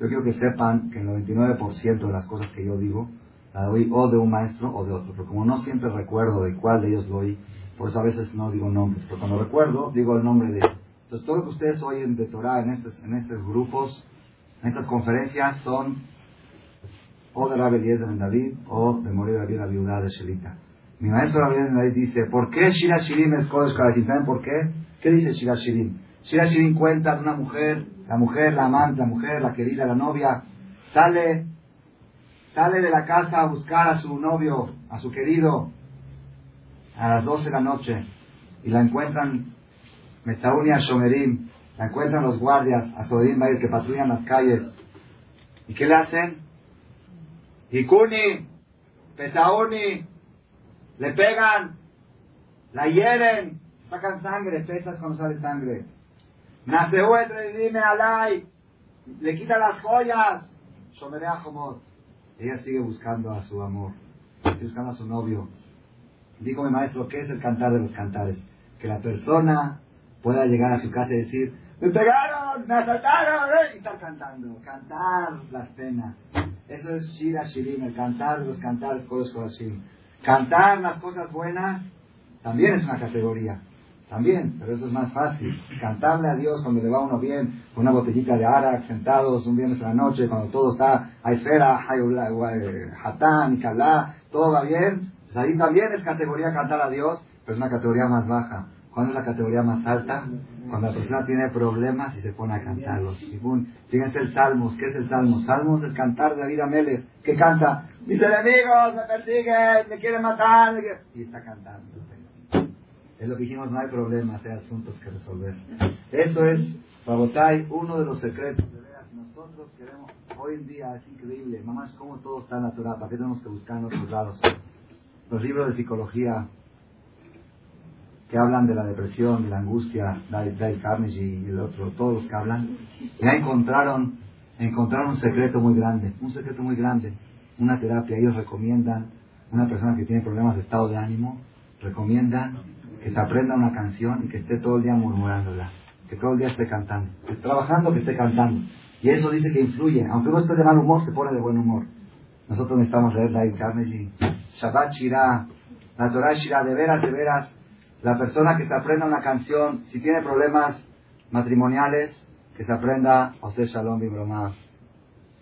Yo quiero que sepan que el 99% de las cosas que yo digo, la doy o de un maestro o de otro. Pero como no siempre recuerdo de cuál de ellos doy, por eso a veces no digo nombres. Pero cuando recuerdo, digo el nombre de ellos. Entonces, todo lo que ustedes oyen de Torah en estos, en estos grupos, en estas conferencias, son o de Rabbi Eliezer Ben David o de morir Rabbi la viuda de Shelita. Mi maestro Rabbi Ben David dice, ¿por qué Shira Shirim es Kodesh Kadashim? ¿Saben por qué? ¿Qué dice Shira Shirim? Shira Shirim cuenta de una mujer la mujer, la amante, la mujer, la querida, la novia, sale, sale de la casa a buscar a su novio, a su querido, a las 12 de la noche, y la encuentran Metaunia Shomerim, la encuentran los guardias, a Soderim que patrullan las calles. ¿Y qué le hacen? Ikuni, Petauni, le pegan, la hieren, sacan sangre, pesas cuando sale sangre. Naseu dime alay. Le quita las joyas. Shomerea Jomot. Ella sigue buscando a su amor. Sigue buscando a su novio. Dijo mi maestro, ¿qué es el cantar de los cantares? Que la persona pueda llegar a su casa y decir, me pegaron, me asaltaron, ¿eh? y estar cantando. Cantar las penas. Eso es Shira Shirim, el cantar de los cantares, cosas así. Cantar las cosas buenas también es una categoría. También, pero eso es más fácil. Cantarle a Dios cuando le va uno bien, con una botellita de arak, sentados un viernes a la noche, cuando todo está, hay fera, hay hatán, y calá, todo va bien. Pues ahí también es categoría cantar a Dios, pero es una categoría más baja. ¿Cuándo es la categoría más alta? Cuando la persona tiene problemas y se pone a cantarlos. Fíjense el Salmos. ¿Qué es el Salmos? Salmos es el cantar de vida Meles. que canta? Mis enemigos me persiguen, me quieren matar. Y está cantando. Es lo que dijimos, no hay problemas, hay asuntos que resolver. Eso es, Pabotay, uno de los secretos. Nosotros queremos, hoy en día es increíble, mamás, cómo todo está natural, ¿para qué tenemos que buscar en otros lados? Los libros de psicología que hablan de la depresión, de la angustia, Dale Carnegie y el otro, todos los que hablan, ya encontraron encontraron un secreto muy grande, un secreto muy grande, una terapia. Ellos recomiendan, una persona que tiene problemas de estado de ánimo, recomiendan que se aprenda una canción y que esté todo el día murmurándola, que todo el día esté cantando, que trabajando, que esté cantando. Y eso dice que influye, aunque uno esté de mal humor, se pone de buen humor. Nosotros necesitamos leer la y Shabbat Shirah, la Torah Shirah, de veras, de veras, la persona que se aprenda una canción, si tiene problemas matrimoniales, que se aprenda Ose Shalom Bibromá.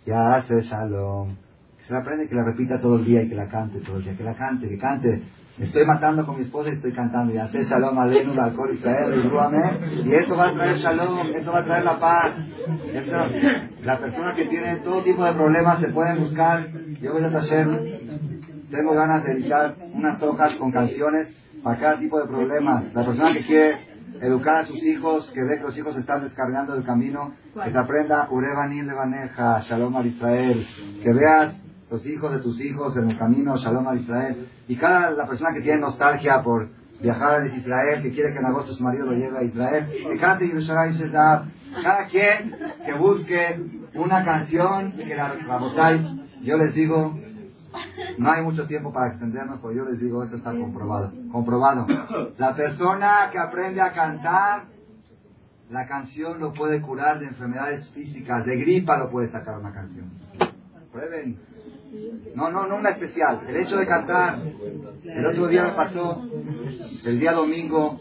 Ya hace Shalom. Que se la aprenda y que la repita todo el día y que la cante todo el día. Que la cante, que cante. Estoy matando con mi esposa y estoy cantando. Ya hace Shalom Aleinu, alcohol y Y eso va a traer Shalom, eso va a traer la paz. la persona que tiene todo tipo de problemas se pueden buscar. Yo voy a hacer tengo ganas de editar unas hojas con canciones para cada tipo de problemas. La persona que quiere educar a sus hijos, que ve que los hijos están descargando del camino, que te aprenda Urebanin Levaneja, Shalom al Israel, que veas los hijos de tus hijos en el camino, Shalom al Israel. Y cada la persona que tiene nostalgia por viajar a Israel, que quiere que en agosto su marido lo lleve a Israel, Yerushalayim Cada quien que busque una canción que la, la yo les digo, no hay mucho tiempo para extendernos, pero yo les digo, eso está comprobado. Comprobado. La persona que aprende a cantar, la canción lo puede curar de enfermedades físicas, de gripa lo puede sacar una canción. Prueben. No, no, no una especial. El hecho de cantar. El otro día me pasó, el día domingo,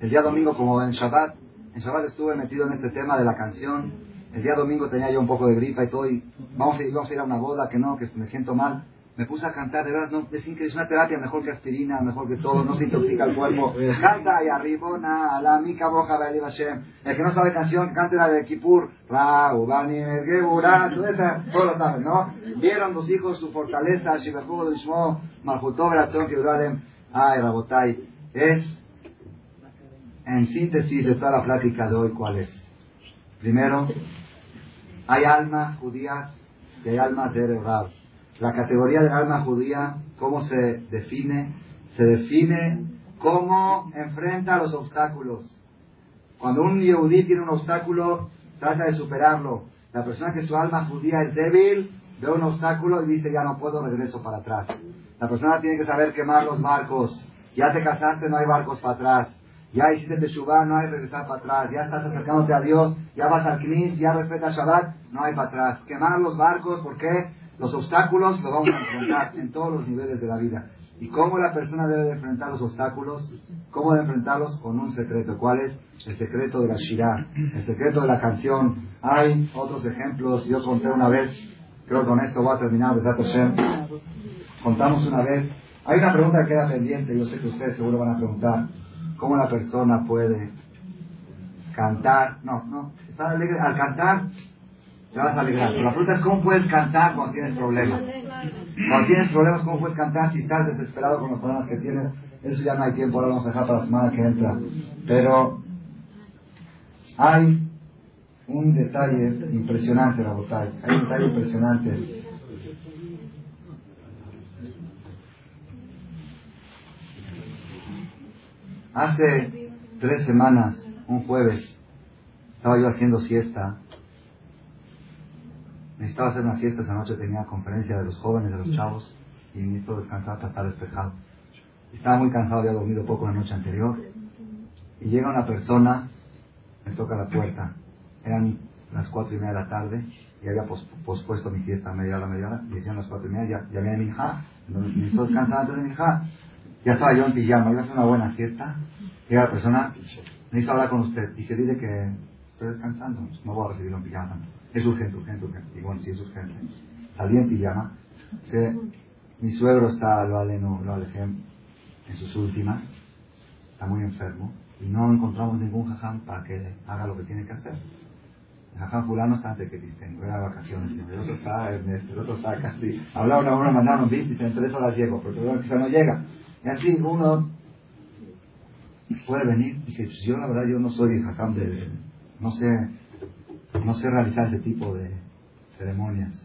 el día domingo como en Shabbat, en Shabbat estuve metido en este tema de la canción el día domingo tenía yo un poco de gripa y todo, y vamos a, ir, vamos a ir a una boda, que no, que me siento mal. Me puse a cantar, de verdad, no, es que es una terapia mejor que aspirina, mejor que todo, no se intoxica el cuerpo. Canta y arribona, la mica boja, El que no sabe canción, cante la de Kipur, Ra, Ubani, Gebura, todo lo saben, ¿no? Vieron los hijos su fortaleza, Shibehu, Ishmo, Malhutov, Razón, Kiudalem, ay, Rabotai. Es, en síntesis de toda la plática de hoy, ¿cuál es? Primero, hay almas judías y hay almas de Ereb La categoría de alma judía, ¿cómo se define? Se define cómo enfrenta los obstáculos. Cuando un yehudí tiene un obstáculo, trata de superarlo. La persona que su alma judía es débil, ve un obstáculo y dice, ya no puedo, regreso para atrás. La persona tiene que saber quemar los barcos. Ya te casaste, no hay barcos para atrás ya hiciste Teshuvah, no hay regresar para atrás, ya estás acercándote a Dios, ya vas al Knis, ya respetas Shabbat, no hay para atrás. Quemar los barcos, porque los obstáculos los vamos a enfrentar en todos los niveles de la vida. ¿Y cómo la persona debe de enfrentar los obstáculos? ¿Cómo debe enfrentarlos? Con un secreto. ¿Cuál es? El secreto de la Shirah, el secreto de la canción. Hay otros ejemplos. Yo conté una vez, creo que con esto voy a terminar, Hashem. Contamos una vez. Hay una pregunta que queda pendiente, yo sé que ustedes seguro van a preguntar. ¿Cómo la persona puede cantar? No, no, estar alegre. Al cantar, te vas a alegrar. la pregunta es: ¿cómo puedes cantar cuando tienes problemas? Cuando tienes problemas, ¿cómo puedes cantar si estás desesperado con los problemas que tienes? Eso ya no hay tiempo, ahora vamos a dejar para la semana que entra. Pero hay un detalle impresionante, la botella. Hay un detalle impresionante. Hace tres semanas, un jueves, estaba yo haciendo siesta. Necesitaba hacer una siesta esa noche, tenía conferencia de los jóvenes, de los chavos, y necesito descansar para estar despejado. Estaba muy cansado, había dormido poco la noche anterior. Y llega una persona, me toca la puerta. Eran las cuatro y media de la tarde y había pospuesto mi siesta a media hora, media hora. Y decían las cuatro y media, ya, ya viene mi hija. Necesito descansar antes de mi hija. Ya estaba yo en pijama, iba a hacer una buena siesta. Llega la persona, necesito hablar con usted. Y se dice que estoy descansando, no voy a recibirlo en pijama. Es urgente, urgente, urgente. Y bueno, sí es urgente. Salí en pijama. mi suegro está, lo aleno, lo alejé en sus últimas. Está muy enfermo. Y no encontramos ningún jajam para que haga lo que tiene que hacer. El jajam fulano está antes que disten, era de vacaciones. El otro está, el otro está casi. Hablaba una hora, mandaron 20 y en tres horas llego, porque quizá no llega. Y así uno puede venir y dice, yo la verdad yo no soy jajam de, no sé, no sé realizar ese tipo de ceremonias.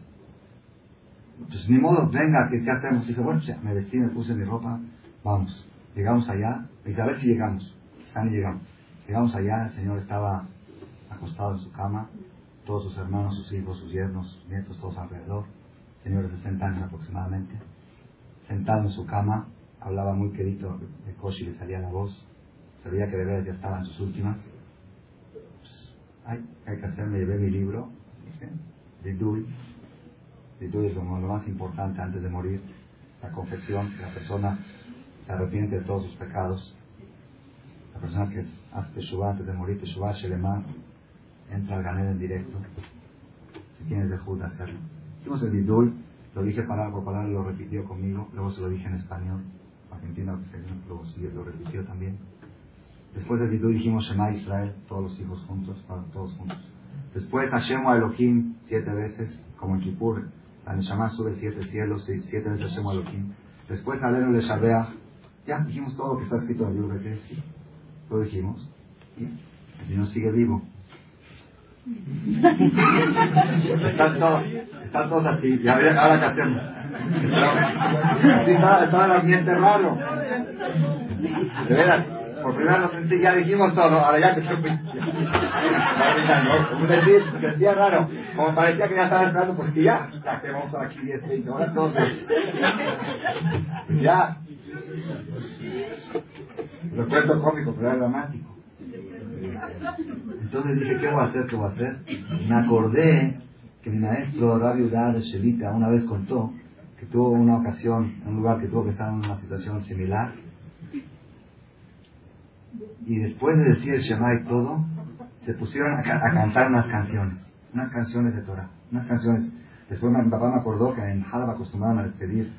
Pues ni modo, venga, ¿qué, hacemos? Dice, bueno, ya, me vestí, me puse mi ropa, vamos. Llegamos allá, dice, a ver si llegamos. Quizá ni llegamos. Llegamos allá, el señor estaba acostado en su cama, todos sus hermanos, sus hijos, sus yernos, sus nietos, todos alrededor, señores de 60 años aproximadamente, sentado en su cama, hablaba muy querido, de Koshi le salía la voz, se veía que de veras ya estaba en sus últimas. Pues, ay, hay que hacer, me llevé mi libro, Vidui, Vidui es lo, lo más importante antes de morir, la confesión, que la persona se arrepiente de todos sus pecados, la persona que hace Teshuvah antes de morir, Teshuvah Shelema, entra al Ganel en directo, si tienes de Jud hacerlo. Hicimos el Vidui, lo dije palabra por palabra, lo repitió conmigo, luego se lo dije en español, argentino, luego sí, lo repitió también. Después del Vidui dijimos Shema Israel, todos los hijos juntos, todos juntos. Después Hashem Elohim, siete veces, como en Kippur, la Neshama sube siete cielos, siete veces Hashem Elohim. Después de Shabeach, ya dijimos todo lo que está escrito en el libro de lo dijimos. Y el Señor sigue vivo. están, todos, están todos así. Y ahora qué hacemos. Así está, el ambiente raro. De veras, por primera vez sentí, ya dijimos todo, ahora ya que se Como decir, sentía raro. Como parecía que ya estaba esperando, pues que ya, ya que vamos aquí 10, 20 horas. Ya. Lo cuento cómico, pero es dramático. Entonces dije, ¿qué voy a hacer? ¿Qué voy a hacer? Me acordé que mi maestro Rabbi Udar Shelita una vez contó que tuvo una ocasión, en un lugar que tuvo que estar en una situación similar. Y después de decir el Shema y todo, se pusieron a, cantar unas canciones, unas canciones de Torah, unas canciones. Después mi papá me acordó que en Jalab acostumbraban a despedir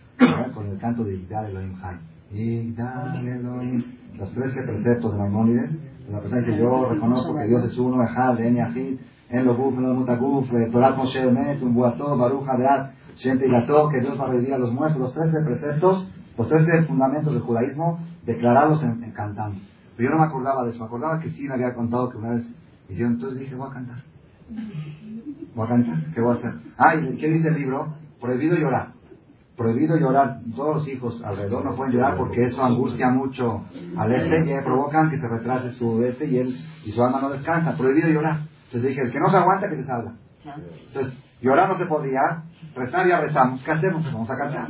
con el canto de Yigdal Elohim Hay. Yigdal Elohim. Los trece preceptos de Maimónides la persona que yo reconozco que Dios es uno, Ejad, En Yahid, En Lobuf, En Mutaguf, Torat Moshe Emet, Un Buató, Baruch Hadeat, Shente Gató, que Dios va a revivir a los muertos, los trece preceptos, los trece fundamentos del judaísmo, declarados en, en, cantando. Pero yo no me acordaba de eso, me acordaba que sí me había contado que una vez hicieron, entonces dije, voy a cantar. Voy a cantar, ¿qué voy a hacer? Ah, ¿qué dice el libro? Prohibido llorar prohibido llorar. Todos los hijos alrededor no pueden llorar porque eso angustia mucho al este y provocan que se retrase su este y él y su alma no descansa. Prohibido llorar. Entonces dije, el que no se aguanta que se salga. Entonces, llorar no se podía, rezar ya rezamos. ¿Qué hacemos? Vamos a cantar.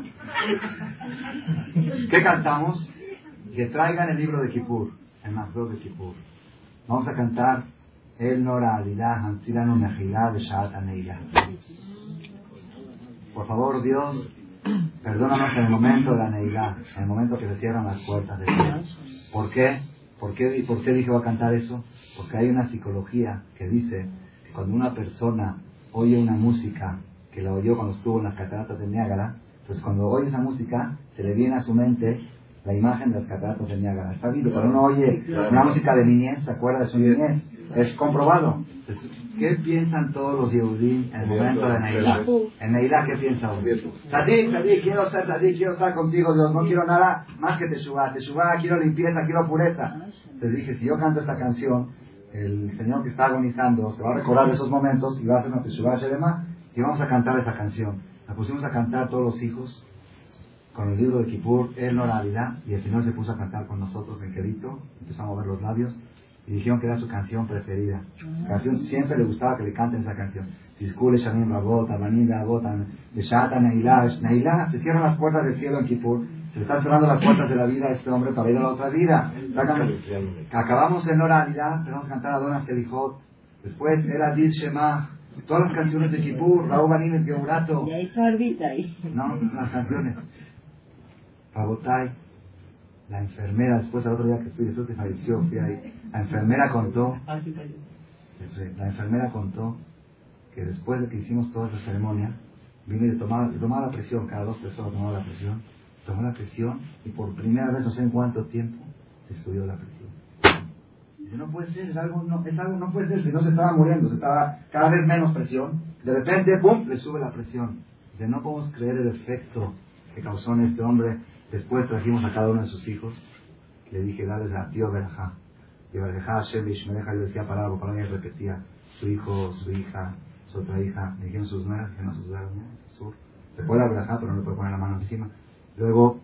¿Qué cantamos? Que traigan el libro de Kippur, el Mazor de Kippur. Vamos a cantar El Nora Alilah, Antilano Mejilá, Beshaat Por favor, Dios, Perdónanos en el momento de la neidad, en el momento que se cierran las puertas de Dios. ¿Por qué? ¿Por qué, ¿Por qué dije va a cantar eso? Porque hay una psicología que dice que cuando una persona oye una música que la oyó cuando estuvo en las cataratas de Niágara, entonces cuando oye esa música se le viene a su mente la imagen de las cataratas de Niágara. Está viendo, cuando uno oye una música de niñez, se acuerda de su niñez. Es comprobado. ¿Qué piensan todos los Yehudim en el momento de Neilá? En Neilá, ¿qué piensa uno? Sadik, Sadik, quiero ser Sadik, quiero estar contigo, Dios, no quiero nada más que te Te Teshuvah, quiero limpieza, quiero pureza. Entonces dije, si yo canto esta canción, el Señor que está agonizando se va a recordar de esos momentos y va a hacer una Teshuvah Shelema y vamos a cantar esa canción. La pusimos a cantar todos los hijos con el libro de Kippur, él no la y el Señor se puso a cantar con nosotros en Querito, empezamos a mover los labios y dijeron que era su canción preferida. Ah. canción siempre le gustaba que le canten esa canción. Se cierran las puertas del cielo en Kippur, se están cerrando las puertas de la vida a este hombre para ir a la otra vida. Acabamos en oralidad, empezamos a cantar a Dona Selijot, después era Dil Shema, todas las canciones de Kippur, Raúl Banim, el Y ahí su ahí. No, las canciones. Rabotai, la enfermera, después al otro día que fui, después que falleció, fui ahí la enfermera contó, la enfermera contó que después de que hicimos toda esa ceremonia, vino y le tomaba, la presión, cada dos, tres horas tomaba la presión, tomó la presión y por primera vez no sé en cuánto tiempo estudió la presión. Dice, no puede ser, es algo, no, es algo, no puede ser, si no se estaba muriendo, se estaba cada vez menos presión, de repente, ¡pum!, le sube la presión. Dice, no podemos creer el efecto que causó en este hombre. Después trajimos a cada uno de sus hijos, le dije, dale a tío Berajá y Barajá Hashem Ishmereja, yo decía palabra palabra y repetía su hijo, su hija, su otra hija, me dijeron sus nueras, dijeron sus nueras, sur. Se puede abrazar, pero no le puede poner la mano encima. Luego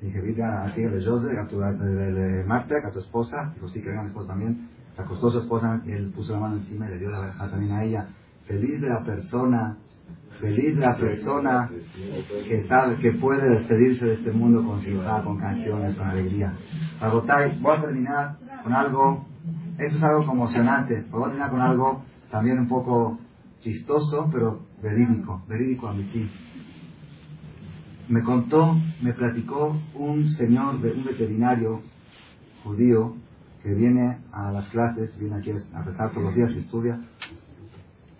dije, vete a ti, de José, a tu de Marta, a tu esposa. Dijo, sí, que venga mi esposa también. Se acostó su esposa, él puso la mano encima y le dio la verja también a ella. Feliz de la persona, feliz la persona que sabe, que puede despedirse de este mundo con simpa, con canciones, con alegría. Agotay, voy a terminar con algo, esto es algo conmocionante, voy a terminar con algo también un poco chistoso, pero verídico, verídico a mi. Me contó, me platicó un señor, un veterinario judío que viene a las clases, viene aquí a rezar todos los días y estudia.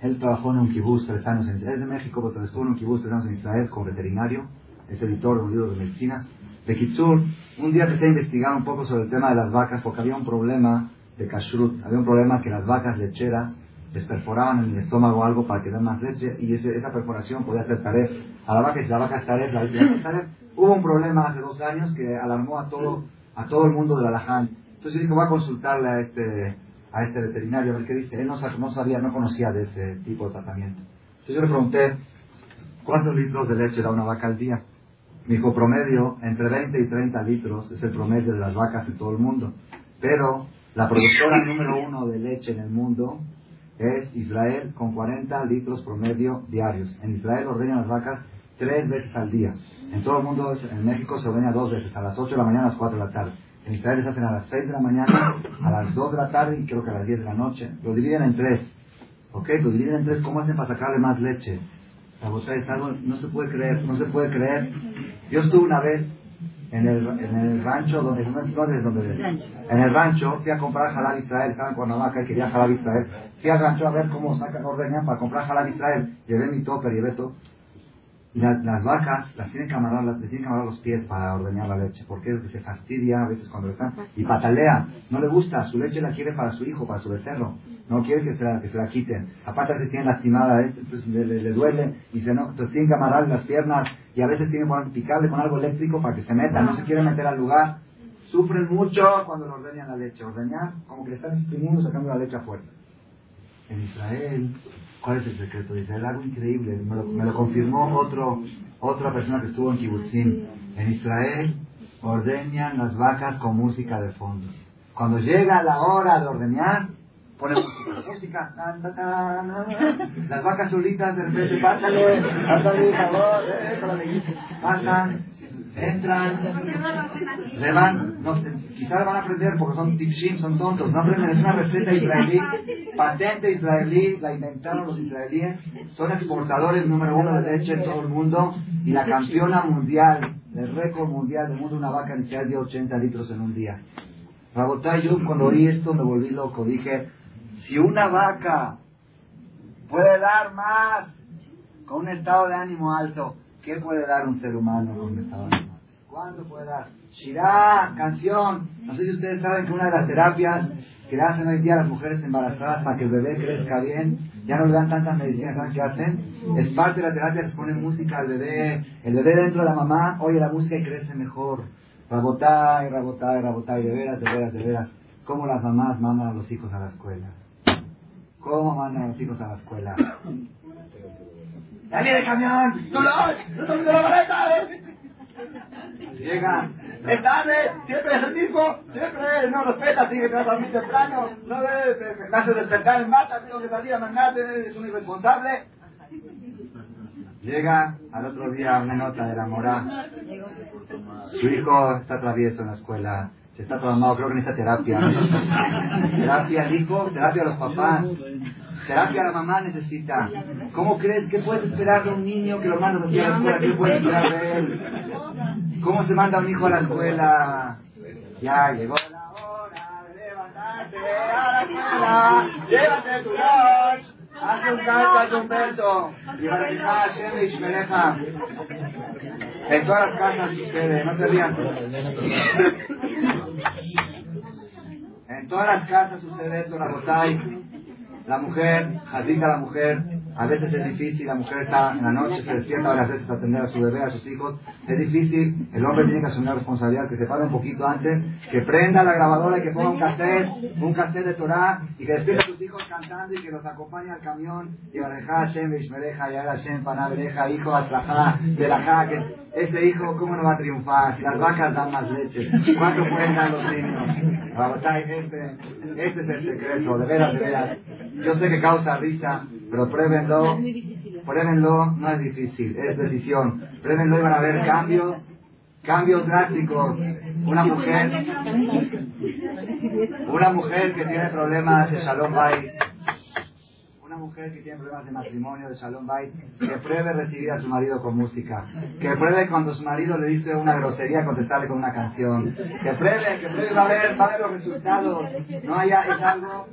Él trabajó en un kibutz tres años, en, es de México, pero estuvo en un kibutz tres años en Israel como veterinario, es editor de un libro de medicinas. De Kitsur, un día empecé a investigar un poco sobre el tema de las vacas porque había un problema de kashrut, había un problema que las vacas lecheras les perforaban en el estómago algo para que den más leche y esa perforación podía ser taref a la vaca si la vaca es taref, la leche es taref. Hubo un problema hace dos años que alarmó a todo, a todo el mundo de la Laján. Entonces yo dije, voy a consultarle a este, a este veterinario a ver qué dice. Él no, no sabía, no conocía de ese tipo de tratamiento. Entonces yo le pregunté, ¿cuántos litros de leche da una vaca al día? Me dijo, promedio, entre 20 y 30 litros es el promedio de las vacas en todo el mundo. Pero la productora número uno de leche en el mundo es Israel con 40 litros promedio diarios. En Israel ordenan las vacas tres veces al día. En todo el mundo, en México se ordena dos veces, a las 8 de la mañana, a las 4 de la tarde. En Israel se hacen a las 6 de la mañana, a las 2 de la tarde y creo que a las 10 de la noche. Lo dividen en tres. ¿Ok? Lo dividen en tres. ¿Cómo hacen para sacarle más leche? La es algo, no se puede creer, no se puede creer. Yo estuve una vez en el, en el rancho donde, donde, en el rancho fui a comprar jalab Israel, estaba en Cuernavaca y quería jalab Israel. Fui al rancho a ver cómo sacan ordeñan para comprar jalab Israel. Llevé mi topper, llevé todo. Y las vacas las tienen que amarrar, las, tienen que amarrar los pies para ordeñar la leche, porque es que se fastidia a veces cuando están, y patalea, no le gusta, su leche la quiere para su hijo, para su becerro, no quiere que se la, que se la quiten. Aparte se tiene lastimada, ¿eh? entonces le, le, duele, y se no, entonces tienen que amarrar las piernas, y a veces tienen que picarle con algo eléctrico para que se meta, no se quiere meter al lugar. Sufren mucho cuando le ordeñan la leche, ordeñar como que le están exprimiendo, sacando la leche a fuerza. En Israel ¿Cuál es el secreto? Dice, es algo increíble. Me lo, confirmó otro, otra persona que estuvo en Kibbutzim. En Israel ordeñan las vacas con música de fondo. Cuando llega la hora de ordeñar, ponen música. Las vacas solitas de repente, pásale, pásale, favor, eh, pasan, entran, le van, no, quizás van a aprender porque son tipshim, son tontos, no aprenden, es una receta israelí, patente israelí, la inventaron los israelíes, son exportadores número uno de leche en todo el mundo y la campeona mundial, el récord mundial del mundo, una vaca inicial de 80 litros en un día. Rabotay, yo cuando oí esto me volví loco, dije, si una vaca puede dar más con un estado de ánimo alto, ¿qué puede dar un ser humano con un estado de ánimo alto? ¿Cuánto puede dar? Shirá, canción. No sé si ustedes saben que una de las terapias que le hacen hoy día a las mujeres embarazadas para que el bebé crezca bien, ya no le dan tantas medicinas, ¿saben qué hacen? Es parte de la terapia, les ponen música al bebé, el bebé dentro de la mamá oye la música y crece mejor. Rabotá y rabotá y rabotá y de veras, de veras, de veras. ¿Cómo las mamás mandan a los hijos a la escuela? ¿Cómo mandan a los hijos a la escuela? ¡Ya viene el camión! ¡Tú no! ¡No te la maleta! Llega, es tarde, siempre es el mismo, siempre no respeta, sigue que muy temprano, no debe, me hace despertar en mata, tengo que salir a mandarte, es un irresponsable. Llega al otro día una nota de la mora. Su hijo está travieso en la escuela, se está traumado, creo que necesita terapia. terapia al hijo, terapia a los papás. Terapia la mamá necesita. ¿Cómo crees? ¿Qué puedes esperar de un niño que lo manda a la escuela? ¿Qué puedes esperar de él? ¿Cómo se manda un hijo a la escuela? Ya llegó la hora de levantarte a la escuela. Llévate tu lunch. Haz un canto, haz un verso. Y para En todas las casas sucede, no se rían. En todas las casas sucede eso, la botay. La mujer, jardita la mujer, A veces es difícil, la mujer está en la noche, se despierta varias veces a atender a su bebé, a sus hijos. Es difícil, el hombre tiene que asumir la responsabilidad, que se pare un poquito antes, que prenda la grabadora y que ponga un cassette, un cassette de Torah y que despierte a sus hijos cantando y que los acompañe al camión y a dejar Hashem, Vishmereja, y a Hashem, Panabereja, hijo, Atrajá, Berajá, que ese hijo, ¿cómo no va a triunfar? Si las vacas dan más leche, ¿cuánto pueden los niños? Este, este es el secreto, de veras, de veras. Yo sé que causa risa, pero pruébenlo. Pruébenlo, no es difícil, es decisión. Pruébenlo y van a ver cambios, cambios drásticos. Una mujer, una mujer que tiene problemas de Shalom Bay, una mujer que tiene problemas de matrimonio, de Shalom Bay, que pruebe recibir a su marido con música, que pruebe cuando su marido le dice una grosería contestarle con una canción, que pruebe, que pruebe, va a ver, va a ver los resultados. No haya, es algo,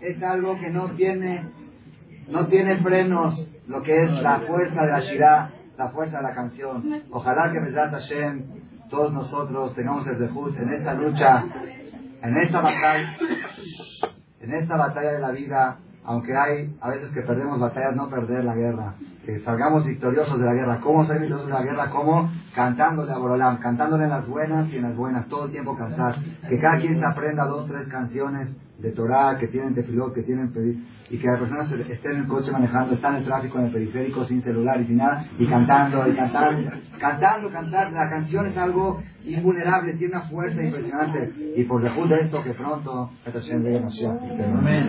es algo que no tiene, no tiene frenos, lo que es la fuerza de la Shirah, la fuerza de la canción. Ojalá que Mesrat Hashem, todos nosotros tengamos el dejud en esta lucha, en esta batalla, en esta batalla de la vida, aunque hay a veces que perdemos batallas, no perder la guerra, que salgamos victoriosos de la guerra. ¿Cómo salir victoriosos de la guerra? ¿Cómo? Cantándole a Borolam, cantándole en las buenas y en las buenas, todo el tiempo cantar. Que cada quien se aprenda dos, tres canciones de Torah, que tienen tefilot, que tienen pedir, y que las personas estén en el coche manejando, están en el tráfico, en el periférico, sin celular y sin nada, y cantando, y cantando, cantando, cantar. La canción es algo invulnerable, tiene una fuerza impresionante. Y por debajo de esto, que pronto, esta se Amén.